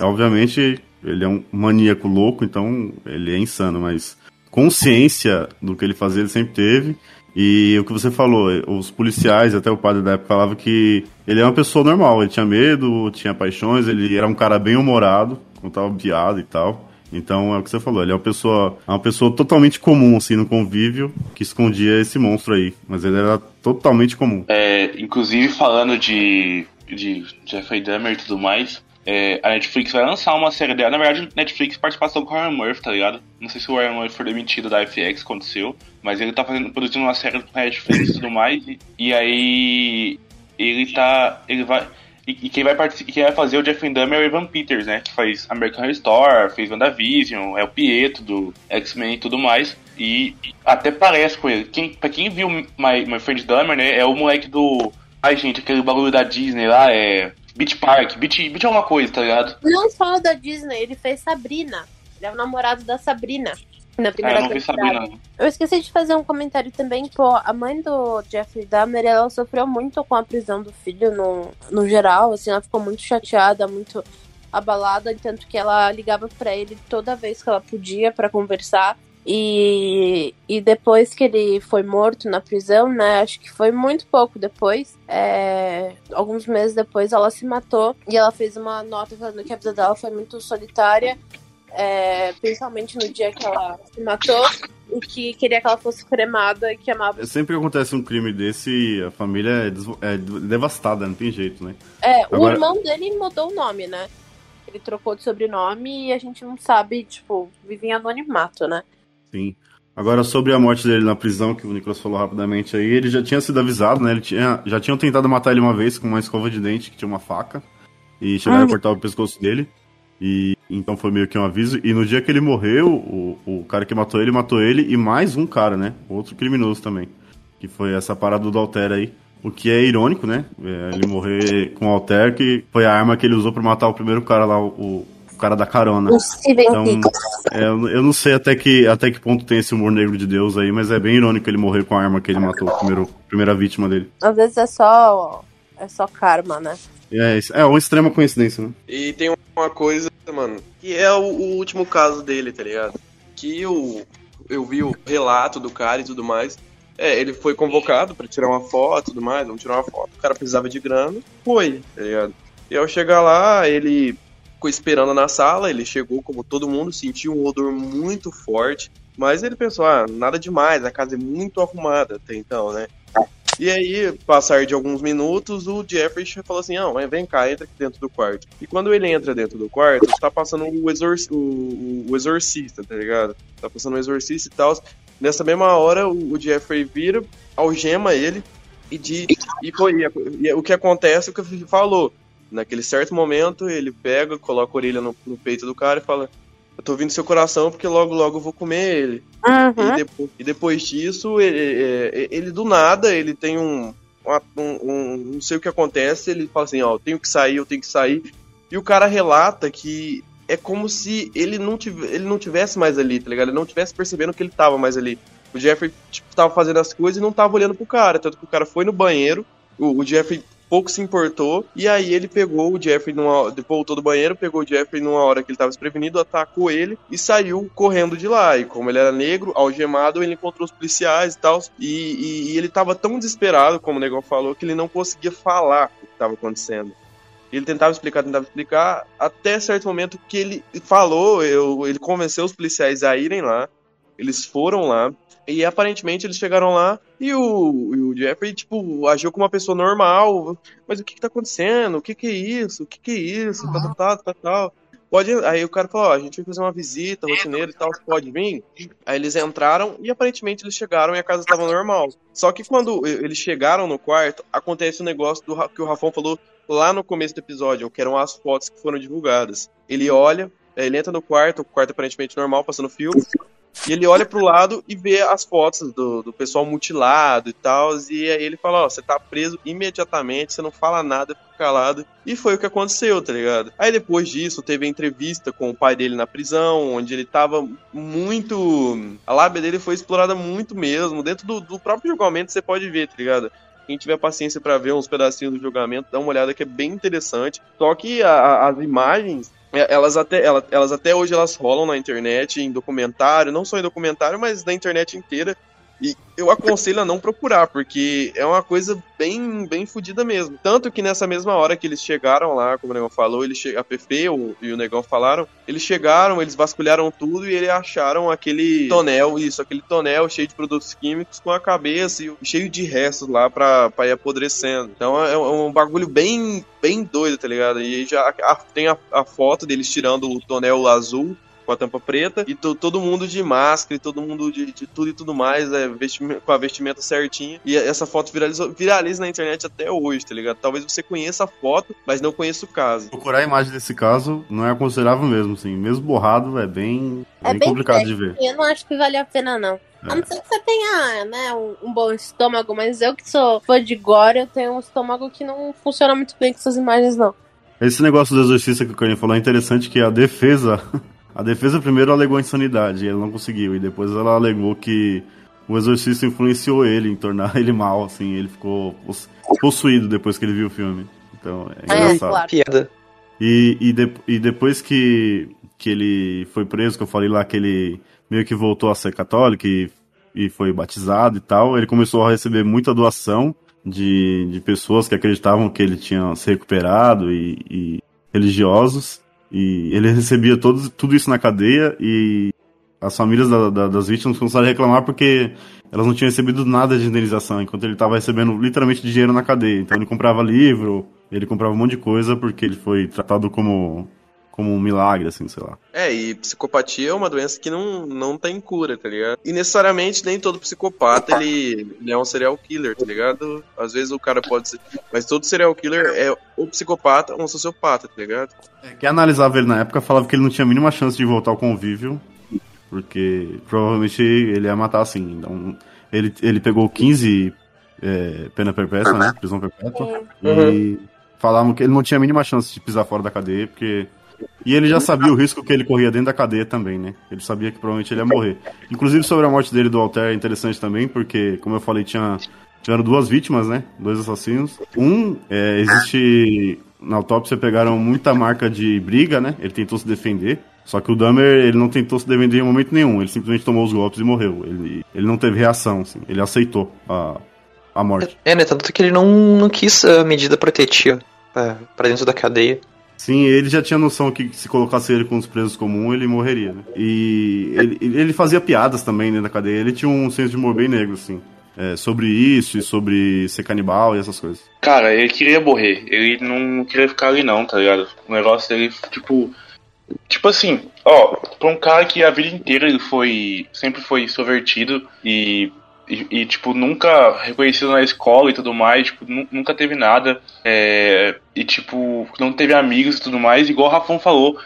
D: Obviamente, ele é um maníaco louco, então ele é insano, mas consciência do que ele fazia ele sempre teve. E o que você falou, os policiais, até o padre da época, falava que ele é uma pessoa normal, ele tinha medo, tinha paixões, ele era um cara bem humorado, contava piada e tal. Então é o que você falou, ele é uma pessoa, é uma pessoa totalmente comum, assim, no convívio, que escondia esse monstro aí. Mas ele era totalmente comum.
C: É, inclusive, falando de, de Jeffrey Dahmer e tudo mais, é, a Netflix vai lançar uma série dela. Na verdade, Netflix participação com o Ryan Murphy, tá ligado? Não sei se o Ryan Murphy foi demitido da FX, aconteceu, mas ele tá fazendo, produzindo uma série com a Netflix e tudo mais, e, e aí ele tá. Ele vai. E, e quem vai quem vai fazer o Jeffrey Dahmer é o Evan Peters, né? Que faz American Horror Story, fez WandaVision, é o Pietro do X-Men e tudo mais. E até parece com ele. Quem, pra quem viu My, My Friend Dahmer, né? É o moleque do. Ai, gente, aquele bagulho da Disney lá, é. Beach Park, Beach, Beach é uma coisa, tá ligado?
E: Não só da Disney, ele fez Sabrina. Ele é o namorado da Sabrina. Na
C: Ah,
E: primeira
C: eu não vi
E: temporada.
C: Sabrina. não.
E: Eu esqueci de fazer um comentário também, pô, a mãe do Jeffrey Dahmer, ela sofreu muito com a prisão do filho no, no geral, assim, ela ficou muito chateada, muito abalada, tanto que ela ligava pra ele toda vez que ela podia pra conversar. E, e depois que ele foi morto na prisão, né? Acho que foi muito pouco depois. é, alguns meses depois ela se matou e ela fez uma nota falando que a vida dela foi muito solitária é, principalmente no dia que ela se matou, e que queria que ela fosse cremada e que amava.
D: Sempre que acontece um crime desse, a família é, é devastada, não tem jeito, né?
E: É, o
D: Agora-
E: irmão dele mudou o nome, né? Ele trocou de sobrenome e a gente não sabe, tipo, vive em anonimato, né?
D: Sim. Agora, sobre a morte dele na prisão, que o Nicolas falou rapidamente aí, ele já tinha sido avisado, né? Ele tinha, já tinham tentado matar ele uma vez com uma escova de dente, que tinha uma faca, e chegaram a cortar o pescoço dele. E então foi meio que um aviso. E no dia que ele morreu, o, o cara que matou ele, matou ele e mais um cara, né? Outro criminoso também. Que foi essa parada do Alter aí. O que é irônico, né? É, ele morrer com o Alter, que foi a arma que ele usou pra matar o primeiro cara lá, o, o cara da carona.
E: O
D: Então, é, eu eu não sei até que, até que ponto tem esse humor negro de Deus aí, mas é bem irônico ele morrer com a arma que ele matou, a primeiro, primeira vítima dele.
E: Às vezes é só. É só karma, né?
D: É, isso- é uma extrema coincidência, né?
B: E tem uma coisa, mano, que é o, o último caso dele, tá ligado? Que eu, eu vi o relato do cara e tudo mais. É, ele foi convocado pra tirar uma foto e tudo mais, vamos tirar uma foto. O cara precisava de grana, foi, tá ligado? E ao chegar lá, ele ficou esperando na sala, ele chegou como todo mundo, sentiu um odor muito forte, mas ele pensou, ah, nada demais, a casa é muito arrumada até então, né? E aí, passar de alguns minutos, o Jeffrey falou assim: Não, vem cá, entra aqui dentro do quarto. E quando ele entra dentro do quarto, está passando o, exor o, o exorcista, tá ligado? Tá passando o exorcista e tal. Nessa mesma hora, o, o Jeffrey vira, algema ele e, de, e, foi, e o que acontece é o que falou. Naquele certo momento, ele pega, coloca a orelha no, no peito do cara e fala: Eu tô ouvindo seu coração porque logo, logo eu vou comer ele.
E: Uhum.
B: E, depois, e depois disso, ele, ele- ele do nada, ele tem um, um, um- Não sei o que acontece, ele fala assim: Ó, eu tenho que sair, eu tenho que sair. E o cara relata que é como se ele não, tive, ele não tivesse mais ali, tá ligado? Ele não tivesse percebendo que ele tava mais ali. O Jeffrey, tipo, tava fazendo as coisas e não tava olhando pro cara. Tanto que o cara foi no banheiro, o, o Jeffrey pouco se importou, e aí ele pegou o Jeffrey numa. Voltou do banheiro, pegou o Jeffrey numa hora que ele tava desprevenido, atacou ele e saiu correndo de lá. E como ele era negro, algemado, ele encontrou os policiais e tal. E, e- e ele tava tão desesperado, como o negão falou, que ele não conseguia falar o que tava acontecendo. Ele tentava explicar, tentava explicar, até certo momento que ele falou, eu, ele convenceu os policiais a irem lá. Eles foram lá e aparentemente eles chegaram lá e o, e o Jeffrey, tipo, agiu como uma pessoa normal. Mas o que que tá acontecendo? O que que é isso? O que que é isso? Tal, tal, tal, tal, tal. Pode. Aí o cara falou: Ó, a gente vai fazer uma visita rotineira e tal, você pode vir? Aí eles entraram e aparentemente eles chegaram e a casa estava normal. Só que quando eles chegaram no quarto, acontece o um negócio do, que o Rafão falou lá no começo do episódio, que eram as fotos que foram divulgadas. Ele olha, ele entra no quarto, o quarto aparentemente normal, passando filme. E ele olha pro lado e vê as fotos do, do pessoal mutilado e tal. E aí ele fala: Ó, você tá preso imediatamente, você não fala nada, fica calado. E foi o que aconteceu, tá ligado? Aí depois disso, teve a entrevista com o pai dele na prisão, onde ele tava muito. A lábia dele foi explorada muito mesmo. Dentro do, do próprio julgamento você pode ver, tá ligado? Quem tiver paciência pra ver uns pedacinhos do julgamento, dá uma olhada que é bem interessante. Só que a- a- as imagens elas até, ela- elas até hoje elas rolam na internet, em documentário, não só em documentário, mas na internet inteira. E eu aconselho a não procurar, porque é uma coisa bem, bem fodida mesmo. Tanto que nessa mesma hora que eles chegaram lá, como o Negão falou, eles a Pepe o- e o Negão falaram, eles chegaram, eles vasculharam tudo e eles acharam aquele tonel, isso, aquele tonel cheio de produtos químicos com a cabeça e cheio de restos lá pra, pra ir apodrecendo. Então é um, um bagulho bem, bem doido, tá ligado? E já a- tem a, a foto deles tirando o tonel azul com a tampa preta, e to- todo mundo de máscara, e todo mundo de, de tudo e tudo mais, é, com a vestimenta certinha. E essa foto viralizou, viraliza na internet até hoje, tá ligado? Talvez você conheça a foto, mas não conheça o caso.
D: Procurar a imagem desse caso não é aconselhável mesmo, assim. Mesmo borrado, é bem,
E: É
D: bem
E: bem
D: complicado
E: feio.
D: de ver.
E: Eu não acho que vale a pena, não. A não ser que você tenha, né, um, um bom estômago, mas eu que sou fã de gore, eu tenho um estômago que não funciona muito bem com essas imagens, não.
D: Esse negócio do exorcista que o Kanye falou é interessante que a defesa. A defesa primeiro alegou insanidade, e ele não conseguiu. E depois ela alegou que o exorcista influenciou ele em tornar ele mal, assim. Ele ficou poss- possuído depois que ele viu o filme. Então é
E: É,
D: engraçado.
E: claro.
F: Piada.
D: E, e, de- e depois que, que ele foi preso, que eu falei lá que ele meio que voltou a ser católico e, e foi batizado e tal, ele começou a receber muita doação de, de pessoas que acreditavam que ele tinha se recuperado e, e religiosos. E ele recebia todos, tudo isso na cadeia e as famílias da- da- das vítimas começaram a reclamar porque elas não tinham recebido nada de indenização, enquanto ele estava recebendo literalmente dinheiro na cadeia. Então ele comprava livro, ele comprava um monte de coisa porque ele foi tratado como, como um milagre, assim, sei lá.
B: É, e psicopatia é uma doença que não, não tem cura, tá ligado? E necessariamente nem todo psicopata ele, ele é um serial killer, tá ligado? Às vezes o cara pode ser. Mas todo serial killer é ou psicopata ou um sociopata, tá ligado?
D: Quem analisava ele na época falava que ele não tinha a mínima chance de voltar ao convívio, porque provavelmente ele ia matar assim. Então, ele, ele pegou 15 é, pena perpétua, né? Prisão perpétua. E falavam que ele não tinha a mínima chance de pisar fora da cadeia, porque. E ele já sabia o risco que ele corria dentro da cadeia também, né? Ele sabia que provavelmente ele ia morrer. Inclusive sobre a morte dele do Alter é interessante também, porque, como eu falei, tinha, tiveram duas vítimas, né? Dois assassinos. Um, é, existe. Na autópsia pegaram muita marca de briga, né? Ele tentou se defender. Só que o Dahmer, ele não tentou se defender em momento nenhum. Ele simplesmente tomou os golpes e morreu. Ele, ele não teve reação, assim. Ele aceitou a, a morte.
F: É, né? Tanto que ele não, não quis a medida protetiva pra, pra dentro da cadeia.
D: Sim, ele já tinha noção que se colocasse ele com os presos comuns, ele morreria, né? E ele, ele fazia piadas também dentro da cadeia. Ele tinha um senso de humor bem negro, assim. é, sobre isso e sobre ser canibal e essas coisas.
C: Cara, ele queria morrer. Ele não queria ficar ali não, tá ligado? O negócio dele, tipo. Tipo assim, ó, pra um cara que a vida inteira ele foi. sempre foi extrovertido e. E, e, tipo, nunca reconhecido na escola e tudo mais, tipo, nu- nunca teve nada. é, e, tipo, não teve amigos e tudo mais, igual o Rafão falou.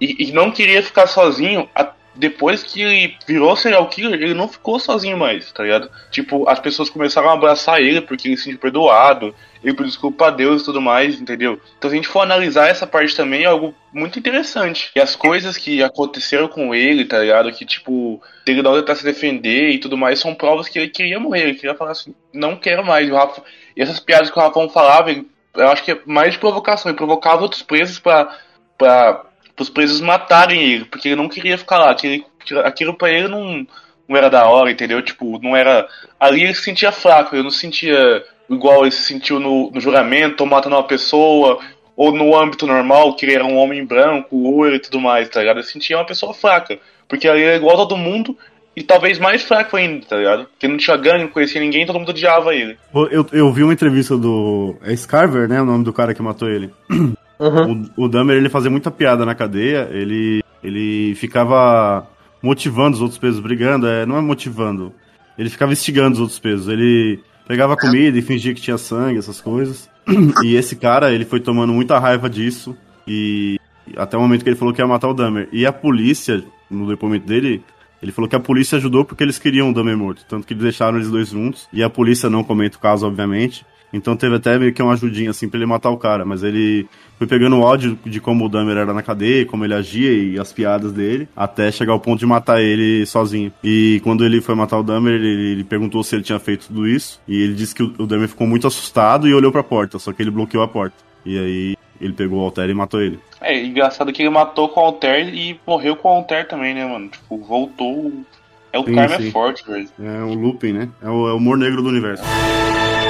C: E, e não queria ficar sozinho. a- depois que ele virou serial killer, ele não ficou sozinho mais, tá ligado? Tipo, as pessoas começaram a abraçar ele porque ele se sentiu perdoado, ele pediu desculpa a Deus e tudo mais, entendeu? Então, se a gente for analisar essa parte também, é algo muito interessante. E as coisas que aconteceram com ele, tá ligado? Que, tipo, ele não tentar se defender e tudo mais, são provas que ele queria morrer, ele queria falar assim, não quero mais. E, o Rafa, e essas piadas que o Rafão falava, ele- eu acho que é mais de provocação, ele provocava outros presos pra. pra os presos matarem ele, porque ele não queria ficar lá. Aquilo pra ele não, não era da hora, entendeu? Tipo, não era. Ali ele se sentia fraco, ele não se sentia igual ele se sentiu no, no juramento, ou matando uma pessoa, ou no âmbito normal, que ele era um homem branco, loiro e tudo mais, tá ligado? Ele se sentia uma pessoa fraca. Porque ali é igual a todo mundo,
L: e talvez mais fraco ainda, tá ligado? Porque não tinha gangue, não conhecia ninguém, todo mundo odiava ele.
D: Eu, eu vi uma entrevista do. É Scarver, né? O nome do cara que matou ele. O, o Dahmer, ele fazia muita piada na cadeia. Ele, ele ficava motivando os outros presos brigando. É, não é motivando. Ele ficava instigando os outros presos. Ele pegava comida e fingia que tinha sangue, essas coisas. E esse cara, ele foi tomando muita raiva disso. E até o momento que ele falou que ia matar o Dahmer. E a polícia, no depoimento dele, ele falou que a polícia ajudou porque eles queriam o Dahmer morto. Tanto que deixaram eles dois juntos. E a polícia não comenta o caso, obviamente. Então teve até meio que uma ajudinha assim pra ele matar o cara. Mas ele foi pegando ódio de como o Dahmer era na cadeia, como ele agia e as piadas dele, até chegar ao ponto de matar ele sozinho. E quando ele foi matar o Dahmer, ele, ele perguntou se ele tinha feito tudo isso. E ele disse que o, o Dahmer ficou muito assustado e olhou pra porta, só que ele bloqueou a porta. E aí ele pegou o Alter e matou ele.
L: É, engraçado que ele matou com o Alter e morreu com o Alter também, né, mano? Tipo, voltou. É o
D: Sim,
L: karma
D: sim.
L: é forte, velho.
D: É o looping, né? É o, é o humor negro do universo.
M: É